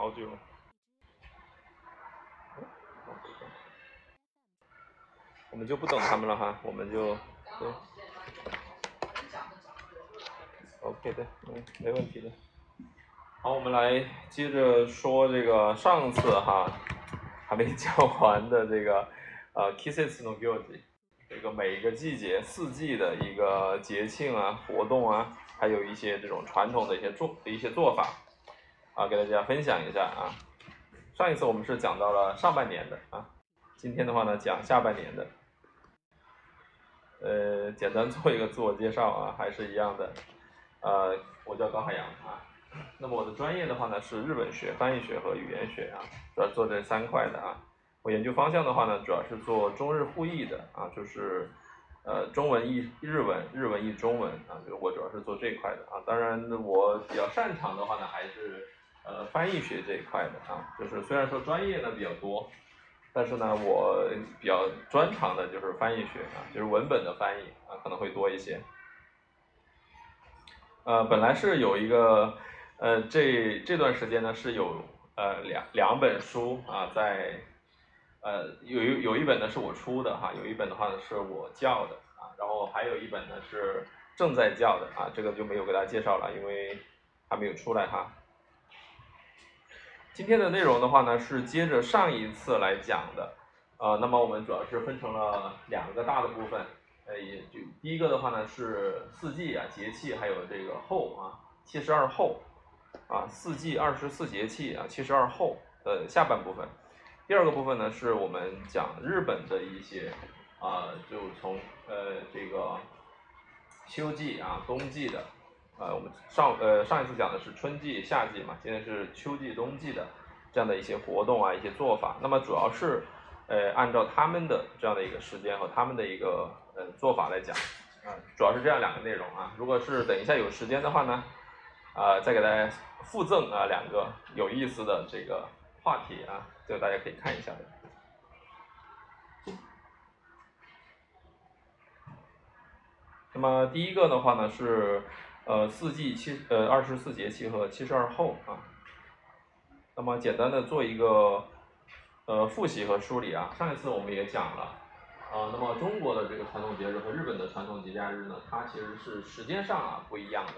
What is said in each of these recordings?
好久。我们就不等他们了哈，我们就对。OK 的，嗯，没问题的。好，我们来接着说这个上次哈还没讲完的这个呃 Kisses no Guilty，这个每一个季节四季的一个节庆啊活动啊，还有一些这种传统的一些做的一些做法啊，给大家分享一下啊。上一次我们是讲到了上半年的啊，今天的话呢讲下半年的。呃，简单做一个自我介绍啊，还是一样的。呃，我叫高海洋啊。那么我的专业的话呢是日本学、翻译学和语言学啊，主要做这三块的啊。我研究方向的话呢，主要是做中日互译的啊，就是呃中文译日文，日文译中文啊，就我主要是做这块的啊。当然我比较擅长的话呢，还是呃翻译学这一块的啊，就是虽然说专业呢比较多。但是呢，我比较专长的就是翻译学啊，就是文本的翻译啊，可能会多一些。呃，本来是有一个，呃，这这段时间呢是有呃两两本书啊，在呃有有有一本呢是我出的哈，有一本的话呢是我教的啊，然后还有一本呢是正在教的啊，这个就没有给大家介绍了，因为还没有出来哈。今天的内容的话呢，是接着上一次来讲的，呃，那么我们主要是分成了两个大的部分，呃，也就第一个的话呢是四季啊节气，还有这个候啊七十二候，啊四季二十四节气啊七十二候的下半部分，第二个部分呢是我们讲日本的一些啊，就从呃这个秋季啊冬季的。呃，我们上呃上一次讲的是春季、夏季嘛，现在是秋季、冬季的这样的一些活动啊，一些做法。那么主要是呃按照他们的这样的一个时间和他们的一个呃做法来讲啊，主要是这样两个内容啊。如果是等一下有时间的话呢，啊再给大家附赠啊两个有意思的这个话题啊，这个大家可以看一下的。那么第一个的话呢是。呃，四季七呃二十四节气和七十二候啊，那么简单的做一个呃复习和梳理啊。上一次我们也讲了啊，那么中国的这个传统节日和日本的传统节假日呢，它其实是时间上啊不一样的。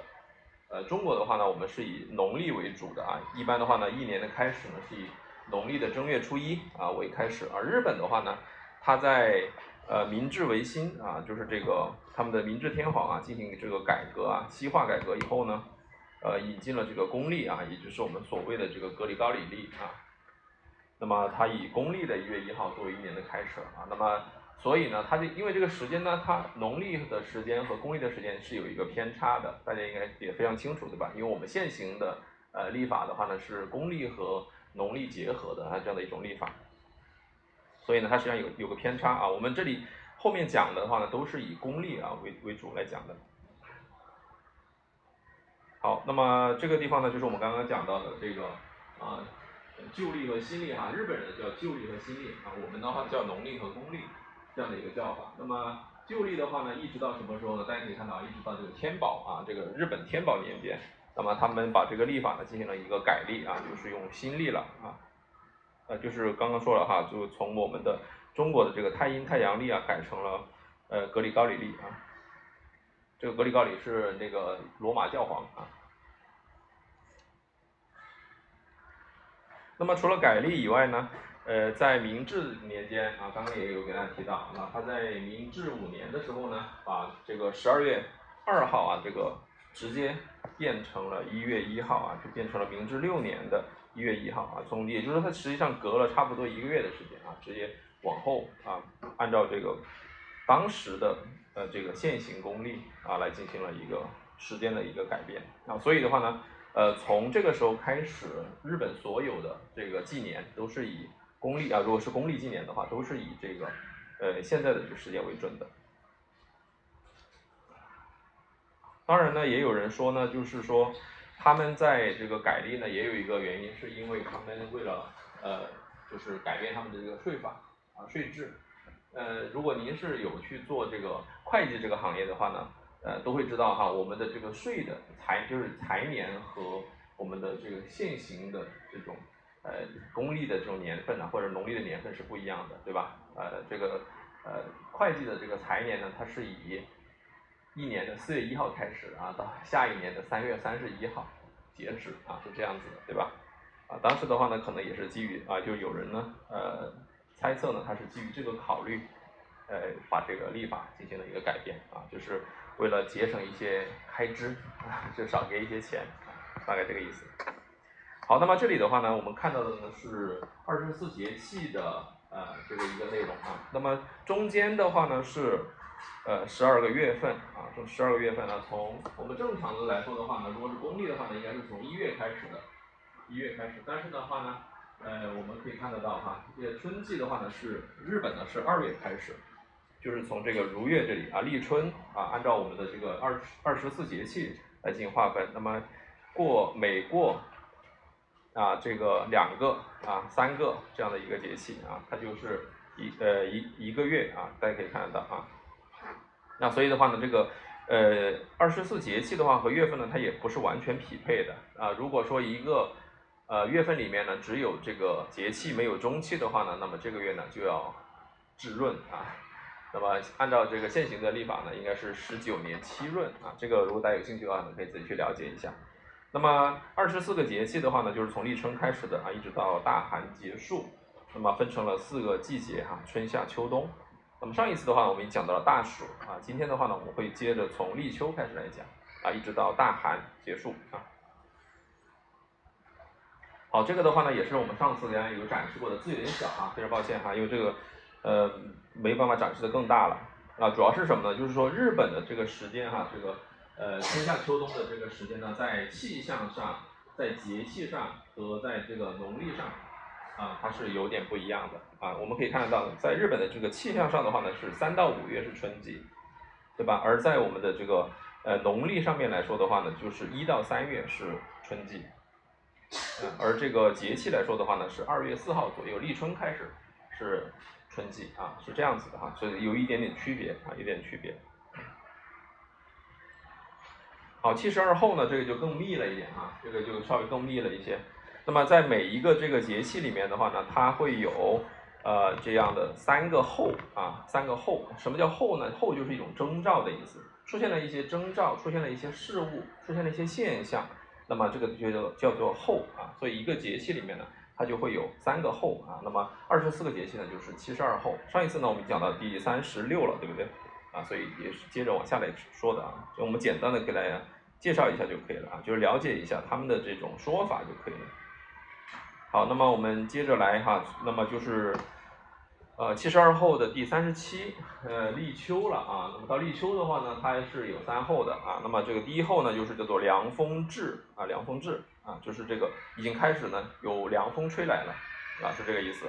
呃，中国的话呢，我们是以农历为主的啊，一般的话呢，一年的开始呢是以农历的正月初一啊为开始，而日本的话呢，它在呃，明治维新啊，就是这个他们的明治天皇啊，进行这个改革啊，西化改革以后呢，呃，引进了这个公历啊，也就是我们所谓的这个格里高里历啊。那么它以公历的一月一号作为一年的开始啊，那么所以呢，它就因为这个时间呢，它农历的时间和公历的时间是有一个偏差的，大家应该也非常清楚对吧？因为我们现行的呃历法的话呢，是公历和农历结合的啊这样的一种历法。所以呢，它实际上有有个偏差啊。我们这里后面讲的话呢，都是以公历啊为为主来讲的。好，那么这个地方呢，就是我们刚刚讲到的这个啊旧历和新历哈，日本人叫旧历和新历啊，我们的话叫农历和公历这样的一个叫法。那么旧历的话呢，一直到什么时候呢？大家可以看到，一直到这个天宝啊，这个日本天宝年间，那么他们把这个历法呢进行了一个改历啊，就是用新历了啊。就是刚刚说了哈，就从我们的中国的这个太阴太阳历啊，改成了呃格里高里历啊。这个格里高里是那个罗马教皇啊。那么除了改历以外呢，呃，在明治年间啊，刚刚也有给大家提到那，他在明治五年的时候呢，把这个十二月二号啊，这个直接变成了一月一号啊，就变成了明治六年的。一月一号啊，从也就是说，它实际上隔了差不多一个月的时间啊，直接往后啊，按照这个当时的呃这个现行公历啊来进行了一个时间的一个改变啊，所以的话呢，呃，从这个时候开始，日本所有的这个纪年都是以公历啊，如果是公历纪年的话，都是以这个呃现在的这个时间为准的。当然呢，也有人说呢，就是说。他们在这个改历呢，也有一个原因，是因为他们为了呃，就是改变他们的这个税法啊税制。呃，如果您是有去做这个会计这个行业的话呢，呃，都会知道哈，我们的这个税的财就是财年和我们的这个现行的这种呃公历的这种年份呢，或者农历的年份是不一样的，对吧？呃，这个呃会计的这个财年呢，它是以一年的四月一号开始啊，到下一年的三月三十一号截止啊，是这样子的，对吧？啊，当时的话呢，可能也是基于啊，就有人呢呃猜测呢，他是基于这个考虑，呃，把这个历法进行了一个改变啊，就是为了节省一些开支啊，就少给一些钱，大概这个意思。好，那么这里的话呢，我们看到的呢是二十四节气的呃这个一个内容啊，那么中间的话呢是。呃，十二个月份啊，这十二个月份呢，从我们正常的来说的话呢，如果是公历的话呢，应该是从一月开始的，一月开始。但是的话呢，呃，我们可以看得到哈，这个春季的话呢，是日本呢是二月开始，就是从这个如月这里啊，立春啊，按照我们的这个二二十四节气来进行划分。那么过每过啊这个两个啊三个这样的一个节气啊，它就是一呃一一个月啊，大家可以看得到啊。那所以的话呢，这个呃二十四节气的话和月份呢，它也不是完全匹配的啊。如果说一个呃月份里面呢只有这个节气没有中气的话呢，那么这个月呢就要至闰啊。那么按照这个现行的历法呢，应该是十九年七闰啊。这个如果大家有兴趣的话呢，可以自己去了解一下。那么二十四个节气的话呢，就是从立春开始的啊，一直到大寒结束，那么分成了四个季节哈，春夏秋冬。那么上一次的话，我们已经讲到了大暑啊，今天的话呢，我们会接着从立秋开始来讲啊，一直到大寒结束啊。好，这个的话呢，也是我们上次给大家有展示过的，字有点小啊，非常抱歉哈，因为这个呃没办法展示的更大了啊。主要是什么呢？就是说日本的这个时间哈，这个呃春夏秋冬的这个时间呢，在气象上、在节气上和在这个农历上。啊，它是有点不一样的啊。我们可以看得到，在日本的这个气象上的话呢，是三到五月是春季，对吧？而在我们的这个呃农历上面来说的话呢，就是一到三月是春季，而这个节气来说的话呢，是二月四号左右立春开始是春季啊，是这样子的哈，所以有一点点区别啊，有点区别。好，七十二候呢，这个就更密了一点啊，这个就稍微更密了一些。那么在每一个这个节气里面的话呢，它会有呃这样的三个候啊，三个候。什么叫候呢？候就是一种征兆的意思，出现了一些征兆，出现了一些事物，出现了一些现象，那么这个就叫叫做候啊。所以一个节气里面呢，它就会有三个候啊。那么二十四个节气呢，就是七十二候。上一次呢，我们讲到第三十六了，对不对？啊，所以也是接着往下来说的啊。就我们简单的给大家介绍一下就可以了啊，就是了解一下他们的这种说法就可以了。好，那么我们接着来哈，那么就是，呃，七十二候的第三十七，呃，立秋了啊。那么到立秋的话呢，它是有三候的啊。那么这个第一候呢，就是叫做凉风至啊，凉风至啊，就是这个已经开始呢有凉风吹来了啊，是这个意思。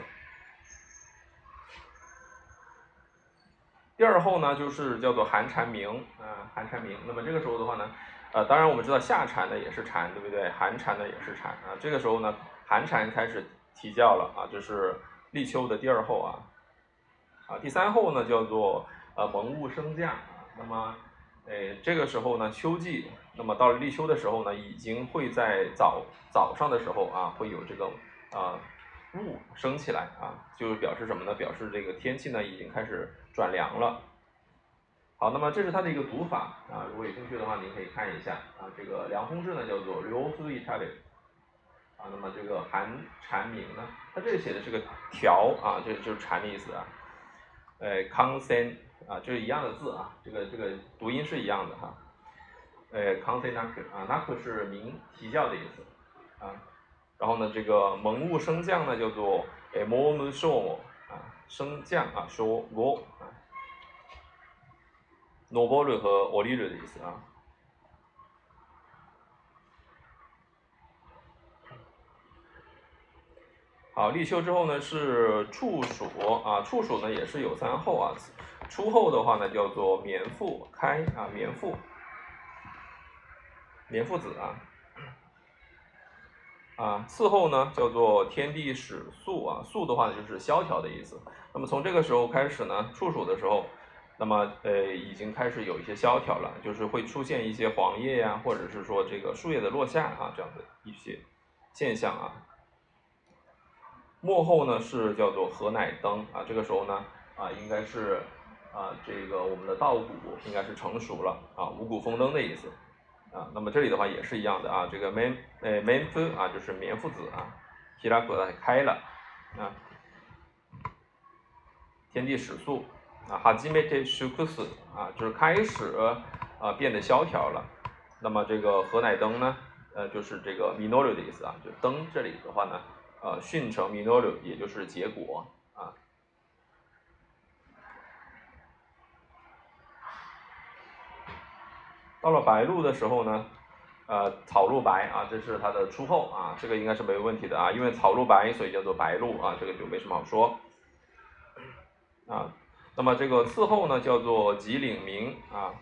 第二候呢，就是叫做寒蝉鸣啊，寒蝉鸣。那么这个时候的话呢，呃，当然我们知道夏蝉呢也是蝉，对不对？寒蝉呢也是蝉啊。这个时候呢。寒蝉开始啼叫了啊，这是立秋的第二候啊，啊，第三候呢叫做呃蒙雾升降啊，那么，诶这个时候呢秋季，那么到了立秋的时候呢，已经会在早早上的时候啊，会有这个啊雾升起来啊，就是表示什么呢？表示这个天气呢已经开始转凉了。好，那么这是它的一个读法啊，如果有兴趣的话，您可以看一下啊，这个凉风至呢叫做流苏一差的。啊，那么这个寒蝉鸣呢？它这里写的是个调啊，就就是蝉的意思啊。哎，consen 啊，就是一样的字啊，这个这个读音是一样的哈。哎，consen naku 啊，naku 是鸣啼叫的意思啊。然后呢，这个蒙物升降呢叫做哎，monu show 啊，升降啊，show go 啊，nobo 和 oribo 的意思啊。好，立秋之后呢是处暑啊，处暑呢也是有三候啊，初候的话呢叫做棉腹开啊，棉腹，棉腹子啊，啊，次候呢叫做天地始肃啊，肃的话呢就是萧条的意思。那么从这个时候开始呢，处暑的时候，那么呃已经开始有一些萧条了，就是会出现一些黄叶呀，或者是说这个树叶的落下啊这样的一些现象啊。幕后呢是叫做河乃登啊，这个时候呢啊应该是啊这个我们的稻谷应该是成熟了啊，五谷丰登的意思啊。那么这里的话也是一样的啊，这个 men 呃 men 夫啊就是棉夫子啊，提拉格开了啊。天地始肃啊，哈基梅特修克斯啊，就是开始啊变得萧条了。那么这个何乃登呢，呃，就是这个 minor 的意思啊，就登这里的话呢，呃，训成 minor，也就是结果啊。到了白露的时候呢，呃，草露白啊，这是它的出后啊，这个应该是没有问题的啊，因为草露白，所以叫做白露啊，这个就没什么好说。啊，那么这个次后呢，叫做吉岭明啊。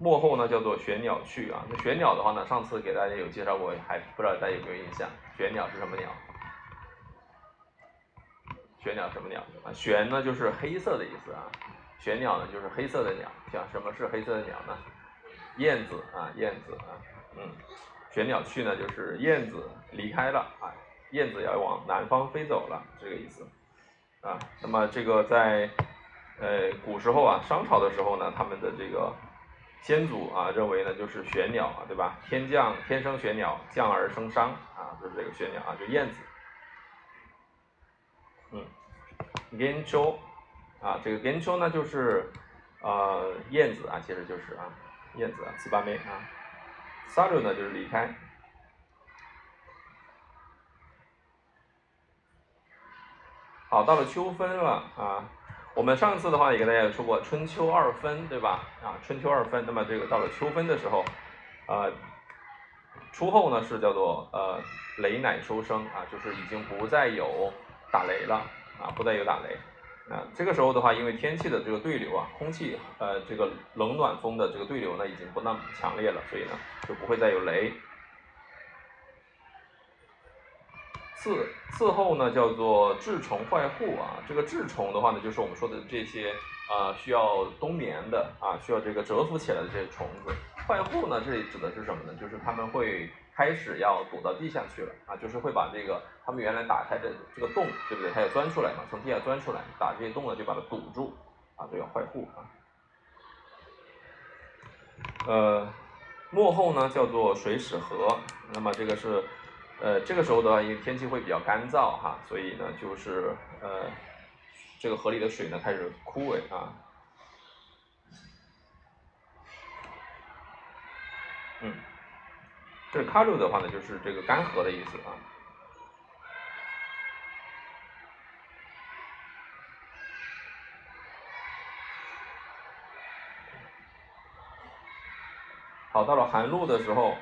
末后呢，叫做玄鸟去啊。那玄鸟的话呢，上次给大家有介绍过，还不知道大家有没有印象？玄鸟是什么鸟？玄鸟什么鸟啊？玄呢就是黑色的意思啊，玄鸟呢就是黑色的鸟。讲什么是黑色的鸟呢？燕子啊，燕子啊，嗯，玄鸟去呢就是燕子离开了啊。燕子要往南方飞走了，这个意思，啊，那么这个在，呃，古时候啊，商朝的时候呢，他们的这个先祖啊，认为呢，就是玄鸟啊，对吧？天降天生玄鸟，降而生商啊，就是这个玄鸟啊，就燕子。嗯，燕秋啊，这个燕秋呢，就是呃燕子啊，其实就是啊燕子啊，四八妹啊，撒鲁呢就是离开。好，到了秋分了啊！我们上次的话也跟大家说过，春秋二分，对吧？啊，春秋二分，那么这个到了秋分的时候，啊，初后呢是叫做呃雷乃收声啊，就是已经不再有打雷了啊，不再有打雷啊。这个时候的话，因为天气的这个对流啊，空气呃这个冷暖风的这个对流呢已经不那么强烈了，所以呢就不会再有雷。次次后呢，叫做治虫坏户啊。这个治虫的话呢，就是我们说的这些啊，需要冬眠的啊，需要这个蛰伏起来的这些虫子。坏户呢，这里指的是什么呢？就是他们会开始要躲到地下去了啊，就是会把这个他们原来打开的这个洞，对不对？它要钻出来嘛，从地下钻出来，打这些洞呢，就把它堵住啊，这叫坏户啊。呃，末后呢，叫做水始河，那么这个是。呃，这个时候的话，因为天气会比较干燥哈，所以呢，就是呃，这个河里的水呢开始枯萎啊。嗯，这卡鲁的话呢，就是这个干涸的意思啊。好，到了寒露的时候。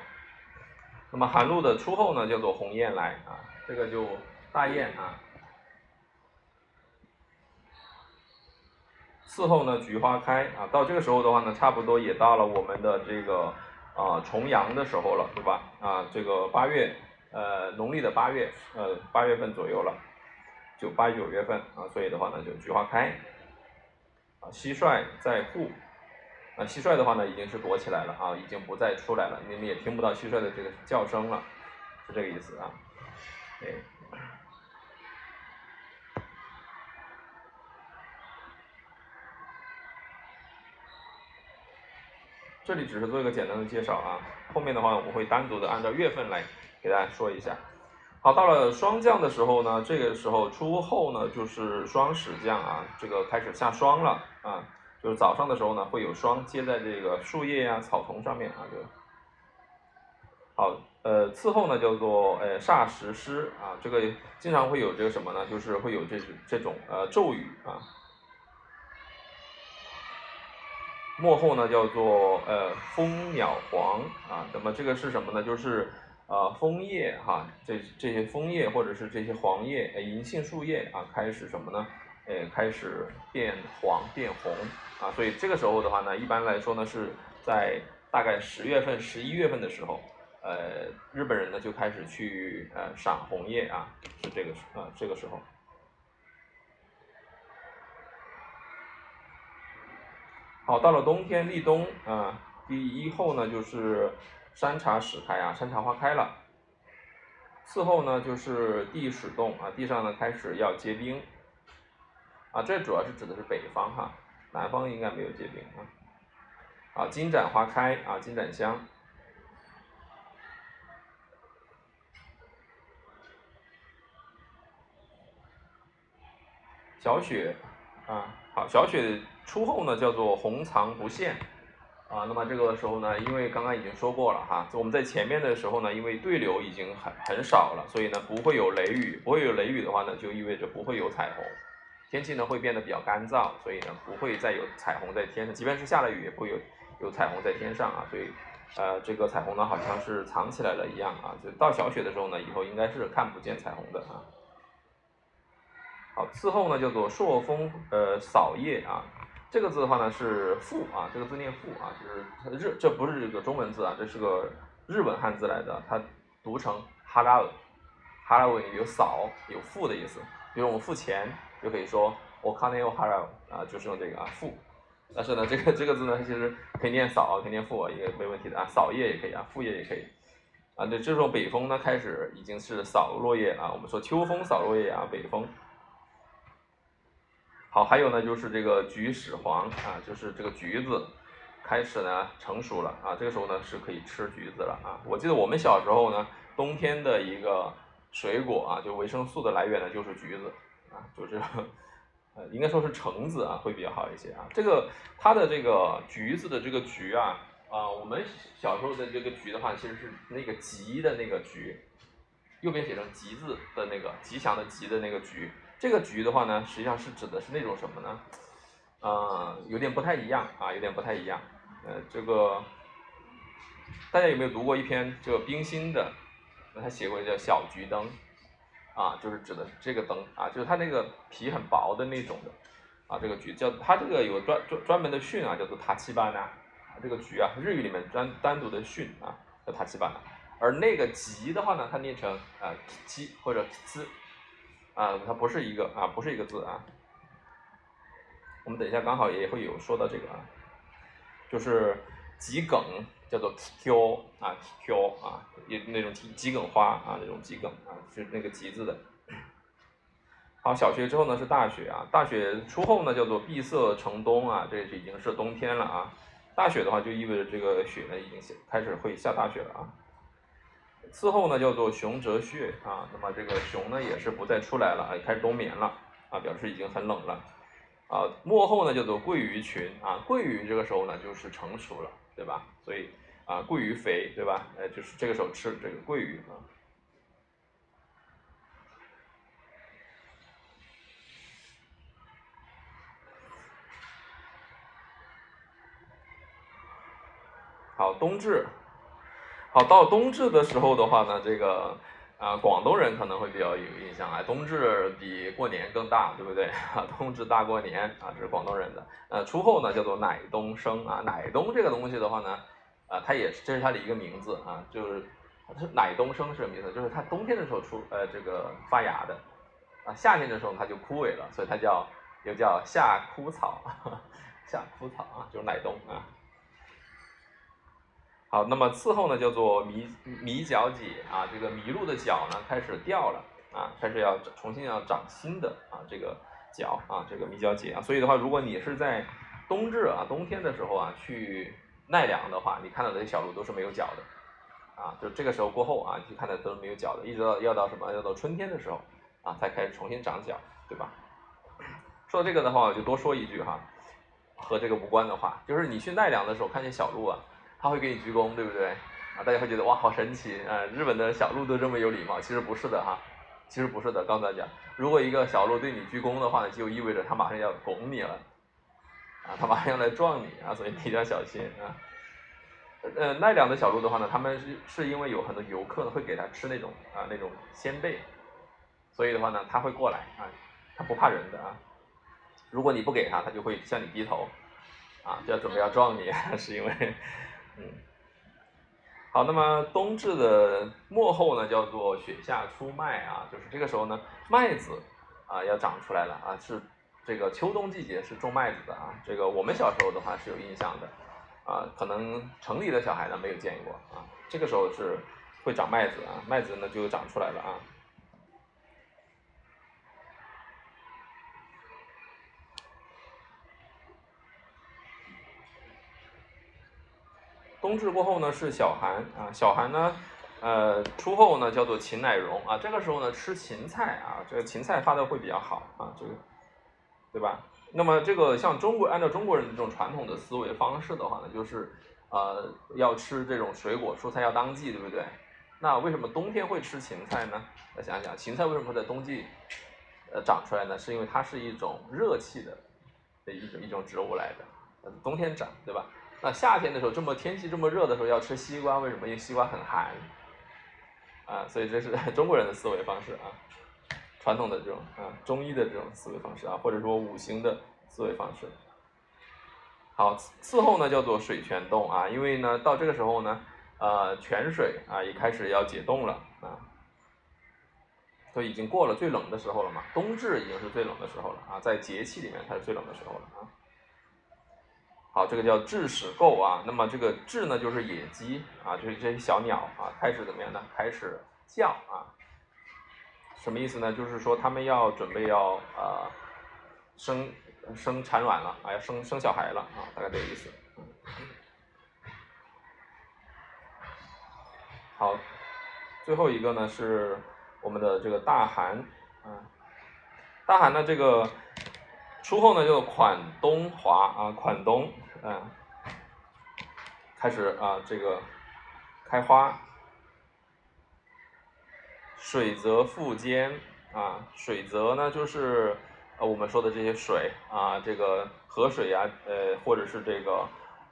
那么寒露的初后呢，叫做鸿雁来啊，这个就大雁啊。次后呢，菊花开啊，到这个时候的话呢，差不多也到了我们的这个啊重阳的时候了，对吧？啊，这个八月，呃，农历的八月，呃，八月份左右了，就八九月份啊，所以的话呢，就菊花开啊，蟋蟀在户。啊，蟋蟀的话呢，已经是躲起来了啊，已经不再出来了，你们也听不到蟋蟀的这个叫声了，是这个意思啊。哎，这里只是做一个简单的介绍啊，后面的话我会单独的按照月份来给大家说一下。好，到了霜降的时候呢，这个时候初后呢就是霜始降啊，这个开始下霜了啊。就是早上的时候呢，会有霜结在这个树叶呀、草丛上面啊，就好。呃，次后呢叫做呃霎时诗啊，这个经常会有这个什么呢？就是会有这这种呃咒语啊。末后呢叫做呃蜂鸟黄啊，那么这个是什么呢？就是呃枫叶哈，这这些枫叶或者是这些黄叶呃银杏树叶啊，开始什么呢？呃，开始变黄变红。啊，所以这个时候的话呢，一般来说呢是在大概十月份、十一月份的时候，呃，日本人呢就开始去呃赏红叶啊，是这个啊、呃、这个时候。好，到了冬天立冬啊、第一候呢就是山茶始开啊，山茶花开了。次后呢就是地始冻啊，地上呢开始要结冰，啊，这主要是指的是北方哈。南方应该没有结冰啊。啊，金盏花开啊，金盏香。小雪啊，好，小雪初后呢叫做红藏不现啊。那么这个时候呢，因为刚刚已经说过了哈，我们在前面的时候呢，因为对流已经很很少了，所以呢不会有雷雨，不会有雷雨的话呢，就意味着不会有彩虹。天气呢会变得比较干燥，所以呢不会再有彩虹在天上，即便是下了雨也不会有有彩虹在天上啊。所以呃这个彩虹呢好像是藏起来了一样啊，就到小雪的时候呢，以后应该是看不见彩虹的啊。好，次后呢叫做朔风呃扫叶啊，这个字的话呢是复啊，这个字念复啊，就是日，这不是这个中文字啊，这是个日文汉字来的，它读成哈拉尔，哈拉尔有扫有付的意思，比如我们付钱就可以说我看那有哈拉啊，就是用这个啊付，但是呢这个这个字呢其实可以念扫可以念复，也没问题的啊，扫叶也可以啊，复叶也可以啊，对，这时候北风呢开始已经是扫落叶啊，我们说秋风扫落叶啊，北风。好，还有呢，就是这个橘始黄啊，就是这个橘子开始呢成熟了啊，这个时候呢是可以吃橘子了啊。我记得我们小时候呢，冬天的一个水果啊，就维生素的来源呢就是橘子啊，就是呃应该说是橙子啊会比较好一些啊。这个它的这个橘子的这个橘啊啊，我们小时候的这个橘的话，其实是那个吉的那个橘，右边写成吉字的那个吉祥的吉的那个橘。这个橘的话呢，实际上是指的是那种什么呢？呃，有点不太一样啊，有点不太一样。呃，这个大家有没有读过一篇这个冰心的？他写过叫小橘灯，啊，就是指的是这个灯啊，就是它那个皮很薄的那种的啊，这个橘叫它这个有专专专门的训啊，叫做塔七班呐，这个橘啊，日语里面专单独的训啊，叫塔七班。而那个吉的话呢，它念成啊吉或者呲。啊，它不是一个啊，不是一个字啊。我们等一下刚好也会有说到这个啊，就是吉梗叫做 q 啊 q 啊，也那种桔梗花啊，那种桔梗啊，是那个桔字的。好，小雪之后呢是大雪啊，大雪初后呢叫做闭塞成冬啊，这是已经是冬天了啊。大雪的话就意味着这个雪呢已经下开始会下大雪了啊。次后呢叫做熊蛰穴啊，那么这个熊呢也是不再出来了啊，开始冬眠了啊，表示已经很冷了啊。末后呢叫做桂鱼群啊，桂鱼这个时候呢就是成熟了，对吧？所以啊桂鱼肥，对吧？呃，就是这个时候吃这个桂鱼啊。好，冬至。好，到冬至的时候的话呢，这个啊，广东人可能会比较有印象啊，冬至比过年更大，对不对？啊，冬至大过年啊，这是广东人的。呃，初后呢叫做乃冬生啊，乃冬这个东西的话呢，啊，它也是这是它的一个名字啊，就是是乃冬生是什么意思？就是它冬天的时候出呃这个发芽的，啊，夏天的时候它就枯萎了，所以它叫又叫夏枯草，夏枯草啊，就是乃冬啊。好，那么次后呢，叫做迷迷角解啊，这个麋鹿的角呢开始掉了啊，开始要重新要长新的啊，这个角啊，这个迷角解啊，所以的话，如果你是在冬至啊，冬天的时候啊去奈良的话，你看到的小鹿都是没有角的啊，就这个时候过后啊，去看的都是没有角的，一直到要到什么要到春天的时候啊，才开始重新长角，对吧？说到这个的话，我就多说一句哈，和这个无关的话，就是你去奈良的时候看见小鹿啊。他会给你鞠躬，对不对？啊，大家会觉得哇，好神奇啊！日本的小鹿都这么有礼貌，其实不是的哈，其实不是的。告诉大家，如果一个小鹿对你鞠躬的话呢，就意味着它马上要拱你了，啊，它马上要来撞你啊，所以你一定要小心啊。呃，奈良的小鹿的话呢，他们是是因为有很多游客会给它吃那种啊那种鲜贝，所以的话呢，它会过来啊，它不怕人的啊。如果你不给它，它就会向你低头，啊，就要准备要撞你，是因为。嗯，好，那么冬至的末后呢，叫做雪下出麦啊，就是这个时候呢，麦子啊要长出来了啊，是这个秋冬季节是种麦子的啊，这个我们小时候的话是有印象的，啊，可能城里的小孩呢没有见过啊，这个时候是会长麦子啊，麦子呢就长出来了啊。冬至过后呢是小寒啊，小寒呢，呃，初后呢叫做芹乃荣啊，这个时候呢吃芹菜啊，这个芹菜发的会比较好啊，这个。对吧？那么这个像中国按照中国人的这种传统的思维方式的话呢，就是呃要吃这种水果蔬菜要当季，对不对？那为什么冬天会吃芹菜呢？来想想，芹菜为什么会在冬季呃长出来呢？是因为它是一种热气的的一种一种植物来的，冬天长，对吧？那夏天的时候这么天气这么热的时候要吃西瓜，为什么？因为西瓜很寒啊，所以这是中国人的思维方式啊。传统的这种啊，中医的这种思维方式啊，或者说五行的思维方式。好，次后呢叫做水泉冻啊，因为呢到这个时候呢，呃泉水啊也开始要解冻了啊，都已经过了最冷的时候了嘛，冬至已经是最冷的时候了啊，在节气里面它是最冷的时候了啊。好，这个叫雉始构啊，那么这个雉呢就是野鸡啊，就是这些小鸟啊，开始怎么样呢？开始叫啊。什么意思呢？就是说他们要准备要呃生生产卵了，啊要生生小孩了啊，大概这个意思。好，最后一个呢是我们的这个大寒，啊，大寒呢这个出后呢就款冬华啊款冬嗯开始啊这个开花。水泽复坚啊，水泽呢就是呃我们说的这些水啊，这个河水啊，呃或者是这个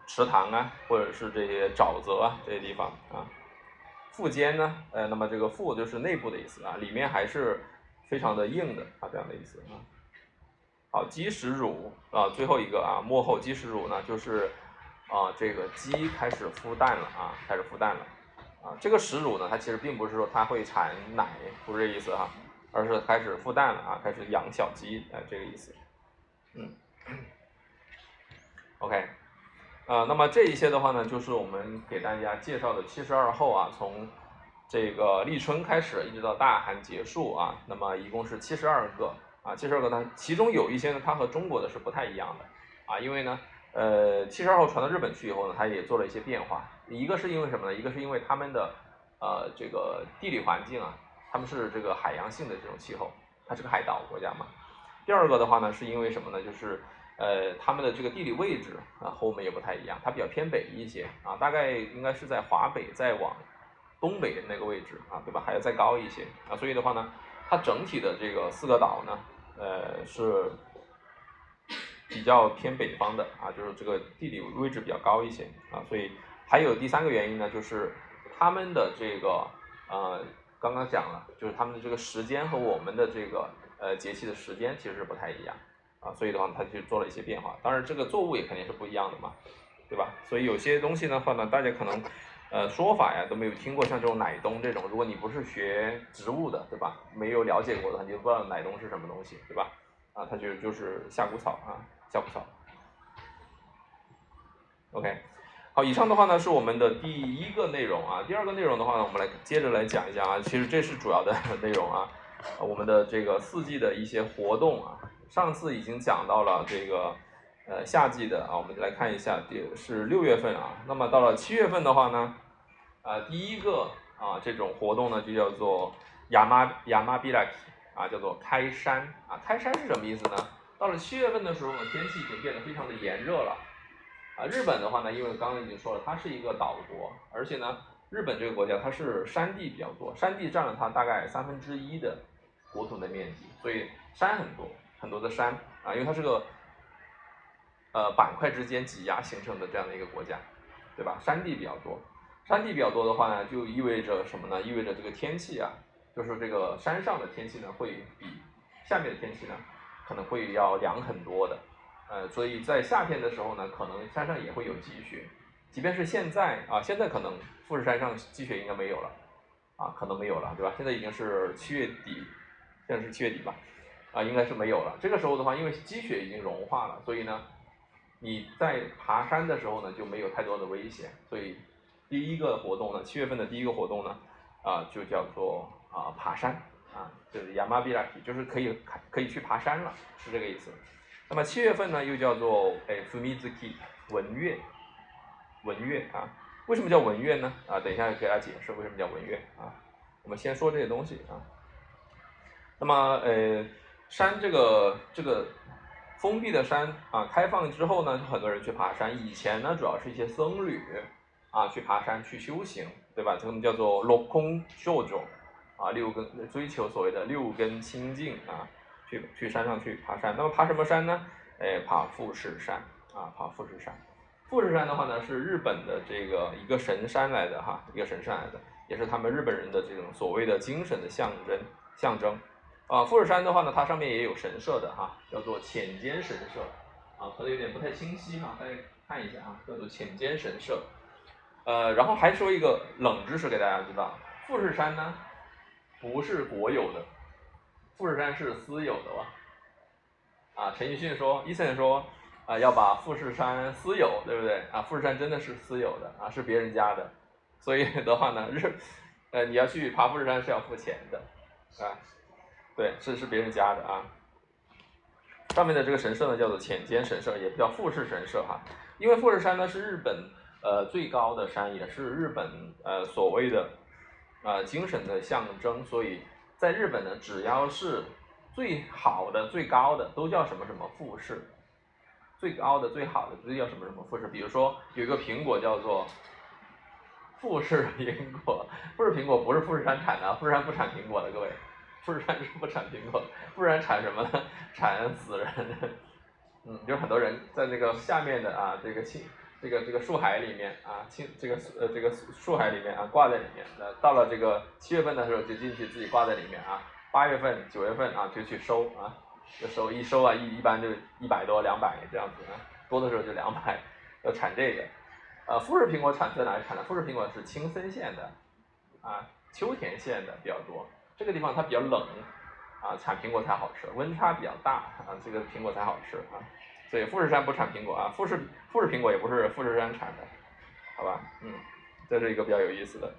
池塘啊，或者是这些沼泽啊这些地方啊。复坚呢，呃那么这个复就是内部的意思啊，里面还是非常的硬的啊这样的意思啊。好，鸡始乳啊，最后一个啊，末后鸡始乳呢就是啊这个鸡开始孵蛋了啊，开始孵蛋了。啊，这个始乳呢，它其实并不是说它会产奶，不是这意思哈，而是开始孵蛋了啊，开始养小鸡，哎，这个意思。嗯，OK，呃，那么这一些的话呢，就是我们给大家介绍的七十二候啊，从这个立春开始一直到大寒结束啊，那么一共是七十二个啊，七十二个呢，其中有一些呢，它和中国的是不太一样的啊，因为呢，呃，七十二号传到日本去以后呢，它也做了一些变化。一个是因为什么呢？一个是因为他们的呃这个地理环境啊，他们是这个海洋性的这种气候，它是个海岛国家嘛。第二个的话呢，是因为什么呢？就是呃他们的这个地理位置啊和我们也不太一样，它比较偏北一些啊，大概应该是在华北再往东北的那个位置啊，对吧？还要再高一些啊，所以的话呢，它整体的这个四个岛呢，呃是比较偏北方的啊，就是这个地理位置比较高一些啊，所以。还有第三个原因呢，就是他们的这个呃，刚刚讲了，就是他们的这个时间和我们的这个呃节气的时间其实是不太一样啊，所以的话，他就做了一些变化。当然，这个作物也肯定是不一样的嘛，对吧？所以有些东西的话呢，大家可能呃说法呀都没有听过，像这种奶冬这种，如果你不是学植物的，对吧？没有了解过的，你就不知道奶冬是什么东西，对吧？啊，它就就是夏枯草啊，夏枯草。OK。好，以上的话呢是我们的第一个内容啊。第二个内容的话呢，我们来接着来讲一讲啊。其实这是主要的 内容啊，我们的这个四季的一些活动啊。上次已经讲到了这个呃夏季的啊，我们就来看一下，第是六月份啊。那么到了七月份的话呢，啊第一个啊这种活动呢就叫做亚麻亚麻比拉奇啊，叫做开山啊。开山是什么意思呢？到了七月份的时候呢，天气已经变得非常的炎热了。啊，日本的话呢，因为刚刚已经说了，它是一个岛国，而且呢，日本这个国家它是山地比较多，山地占了它大概三分之一的国土的面积，所以山很多，很多的山啊，因为它是个呃板块之间挤压形成的这样的一个国家，对吧？山地比较多，山地比较多的话呢，就意味着什么呢？意味着这个天气啊，就是这个山上的天气呢，会比下面的天气呢，可能会要凉很多的。呃，所以在夏天的时候呢，可能山上也会有积雪，即便是现在啊，现在可能富士山上积雪应该没有了，啊，可能没有了，对吧？现在已经是七月底，现在是七月底吧，啊，应该是没有了。这个时候的话，因为积雪已经融化了，所以呢，你在爬山的时候呢就没有太多的危险。所以第一个活动呢，七月份的第一个活动呢，啊，就叫做啊爬山啊，就是 Yamabiraki，就是可以可以去爬山了，是这个意思。那么七月份呢，又叫做哎 Fumizuki 文月，文月啊，为什么叫文月呢？啊，等一下给大家解释为什么叫文月啊。我们先说这些东西啊。那么呃，山这个这个封闭的山啊，开放之后呢，就很多人去爬山。以前呢，主要是一些僧侣啊去爬山去修行，对吧？这个叫做落空修种啊，六根追求所谓的六根清净啊。去去山上去爬山，那么爬什么山呢？哎，爬富士山啊，爬富士山。富士山的话呢，是日本的这个一个神山来的哈，一个神山来的，也是他们日本人的这种所谓的精神的象征象征。啊，富士山的话呢，它上面也有神社的哈，叫做浅间神社啊，可能有点不太清晰哈，大家看一下啊，叫做浅间神社。呃，然后还说一个冷知识给大家知道，富士山呢不是国有的。富士山是私有的吧？啊，陈奕迅说，伊森说，啊，要把富士山私有，对不对？啊，富士山真的是私有的，啊，是别人家的，所以的话呢，日，呃，你要去爬富士山是要付钱的，啊，对，是是别人家的啊。上面的这个神社呢，叫做浅间神社，也叫富士神社哈，因为富士山呢是日本呃最高的山，也是日本呃所谓的啊精神的象征，所以。在日本呢，只要是最好的、最高的，都叫什么什么富士。最高的、最好的都叫什么什么富士。比如说，有一个苹果叫做富士苹果，富士苹果不是富士山产的，富士山不产苹果的，各位，富士山是不产苹果，富士山产什么呢？产死人。嗯，有很多人在那个下面的啊，这个青。这个这个树海里面啊，青这个呃这个树海里面啊，挂在里面。那到了这个七月份的时候就进去自己挂在里面啊。八月份、九月份啊就去收啊，就收一收啊一一般就一百多、两百这样子啊，多的时候就两百，要产这个。呃，富士苹果产在哪里产的？富士苹果是青森县的啊，秋田县的比较多。这个地方它比较冷啊，产苹果才好吃，温差比较大啊，这个苹果才好吃啊。所以富士山不产苹果啊，富士富士苹果也不是富士山产的，好吧？嗯，这是一个比较有意思的。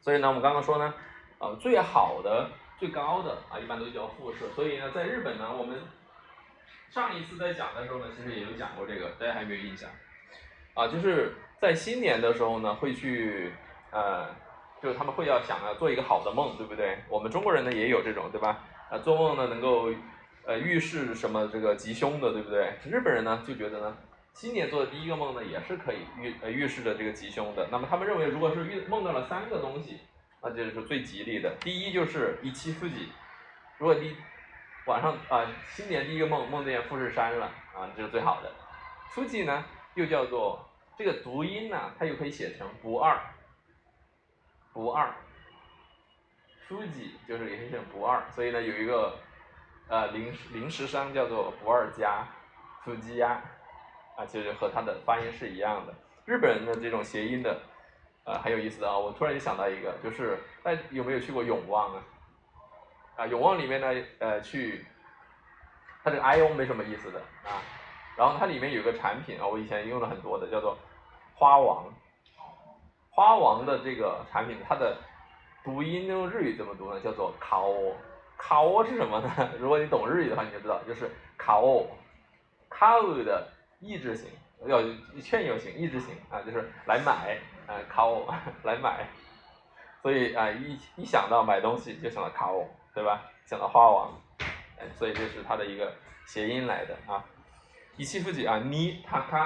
所以呢，我们刚刚说呢，呃，最好的、最高的啊，一般都叫富士。所以呢，在日本呢，我们上一次在讲的时候呢，其实也有讲过这个，大家还没有印象？啊，就是在新年的时候呢，会去呃，就是他们会要想要做一个好的梦，对不对？我们中国人呢也有这种，对吧？啊，做梦呢能够。呃，预示什么这个吉凶的，对不对？日本人呢就觉得呢，新年做的第一个梦呢也是可以预呃预示着这个吉凶的。那么他们认为，如果是预梦到了三个东西，那就是最吉利的。第一就是一七富吉，如果你晚上啊新年第一个梦梦见富士山了啊，这是最好的。富吉呢又叫做这个读音呢，它又可以写成不二，不二，富吉就是也是写不二，所以呢有一个。呃，零零食商叫做不二家，夫吉鸭，啊，其实和它的发音是一样的。日本人的这种谐音的，呃，很有意思的啊。我突然就想到一个，就是大家有没有去过永旺啊？啊，永旺里面呢，呃，去，它这个 I O 没什么意思的啊。然后它里面有个产品啊，我以前用了很多的，叫做花王。花王的这个产品，它的读音用日语怎么读呢？叫做卡欧。卡欧是什么呢？如果你懂日语的话，你就知道，就是卡欧，卡欧的意志型，要劝诱型，意志型啊，就是来买，啊，卡欧来买，所以啊，一一想到买东西就想到卡欧，对吧？想到花王，哎，所以这是它的一个谐音来的啊。一七夫几啊，尼塔卡，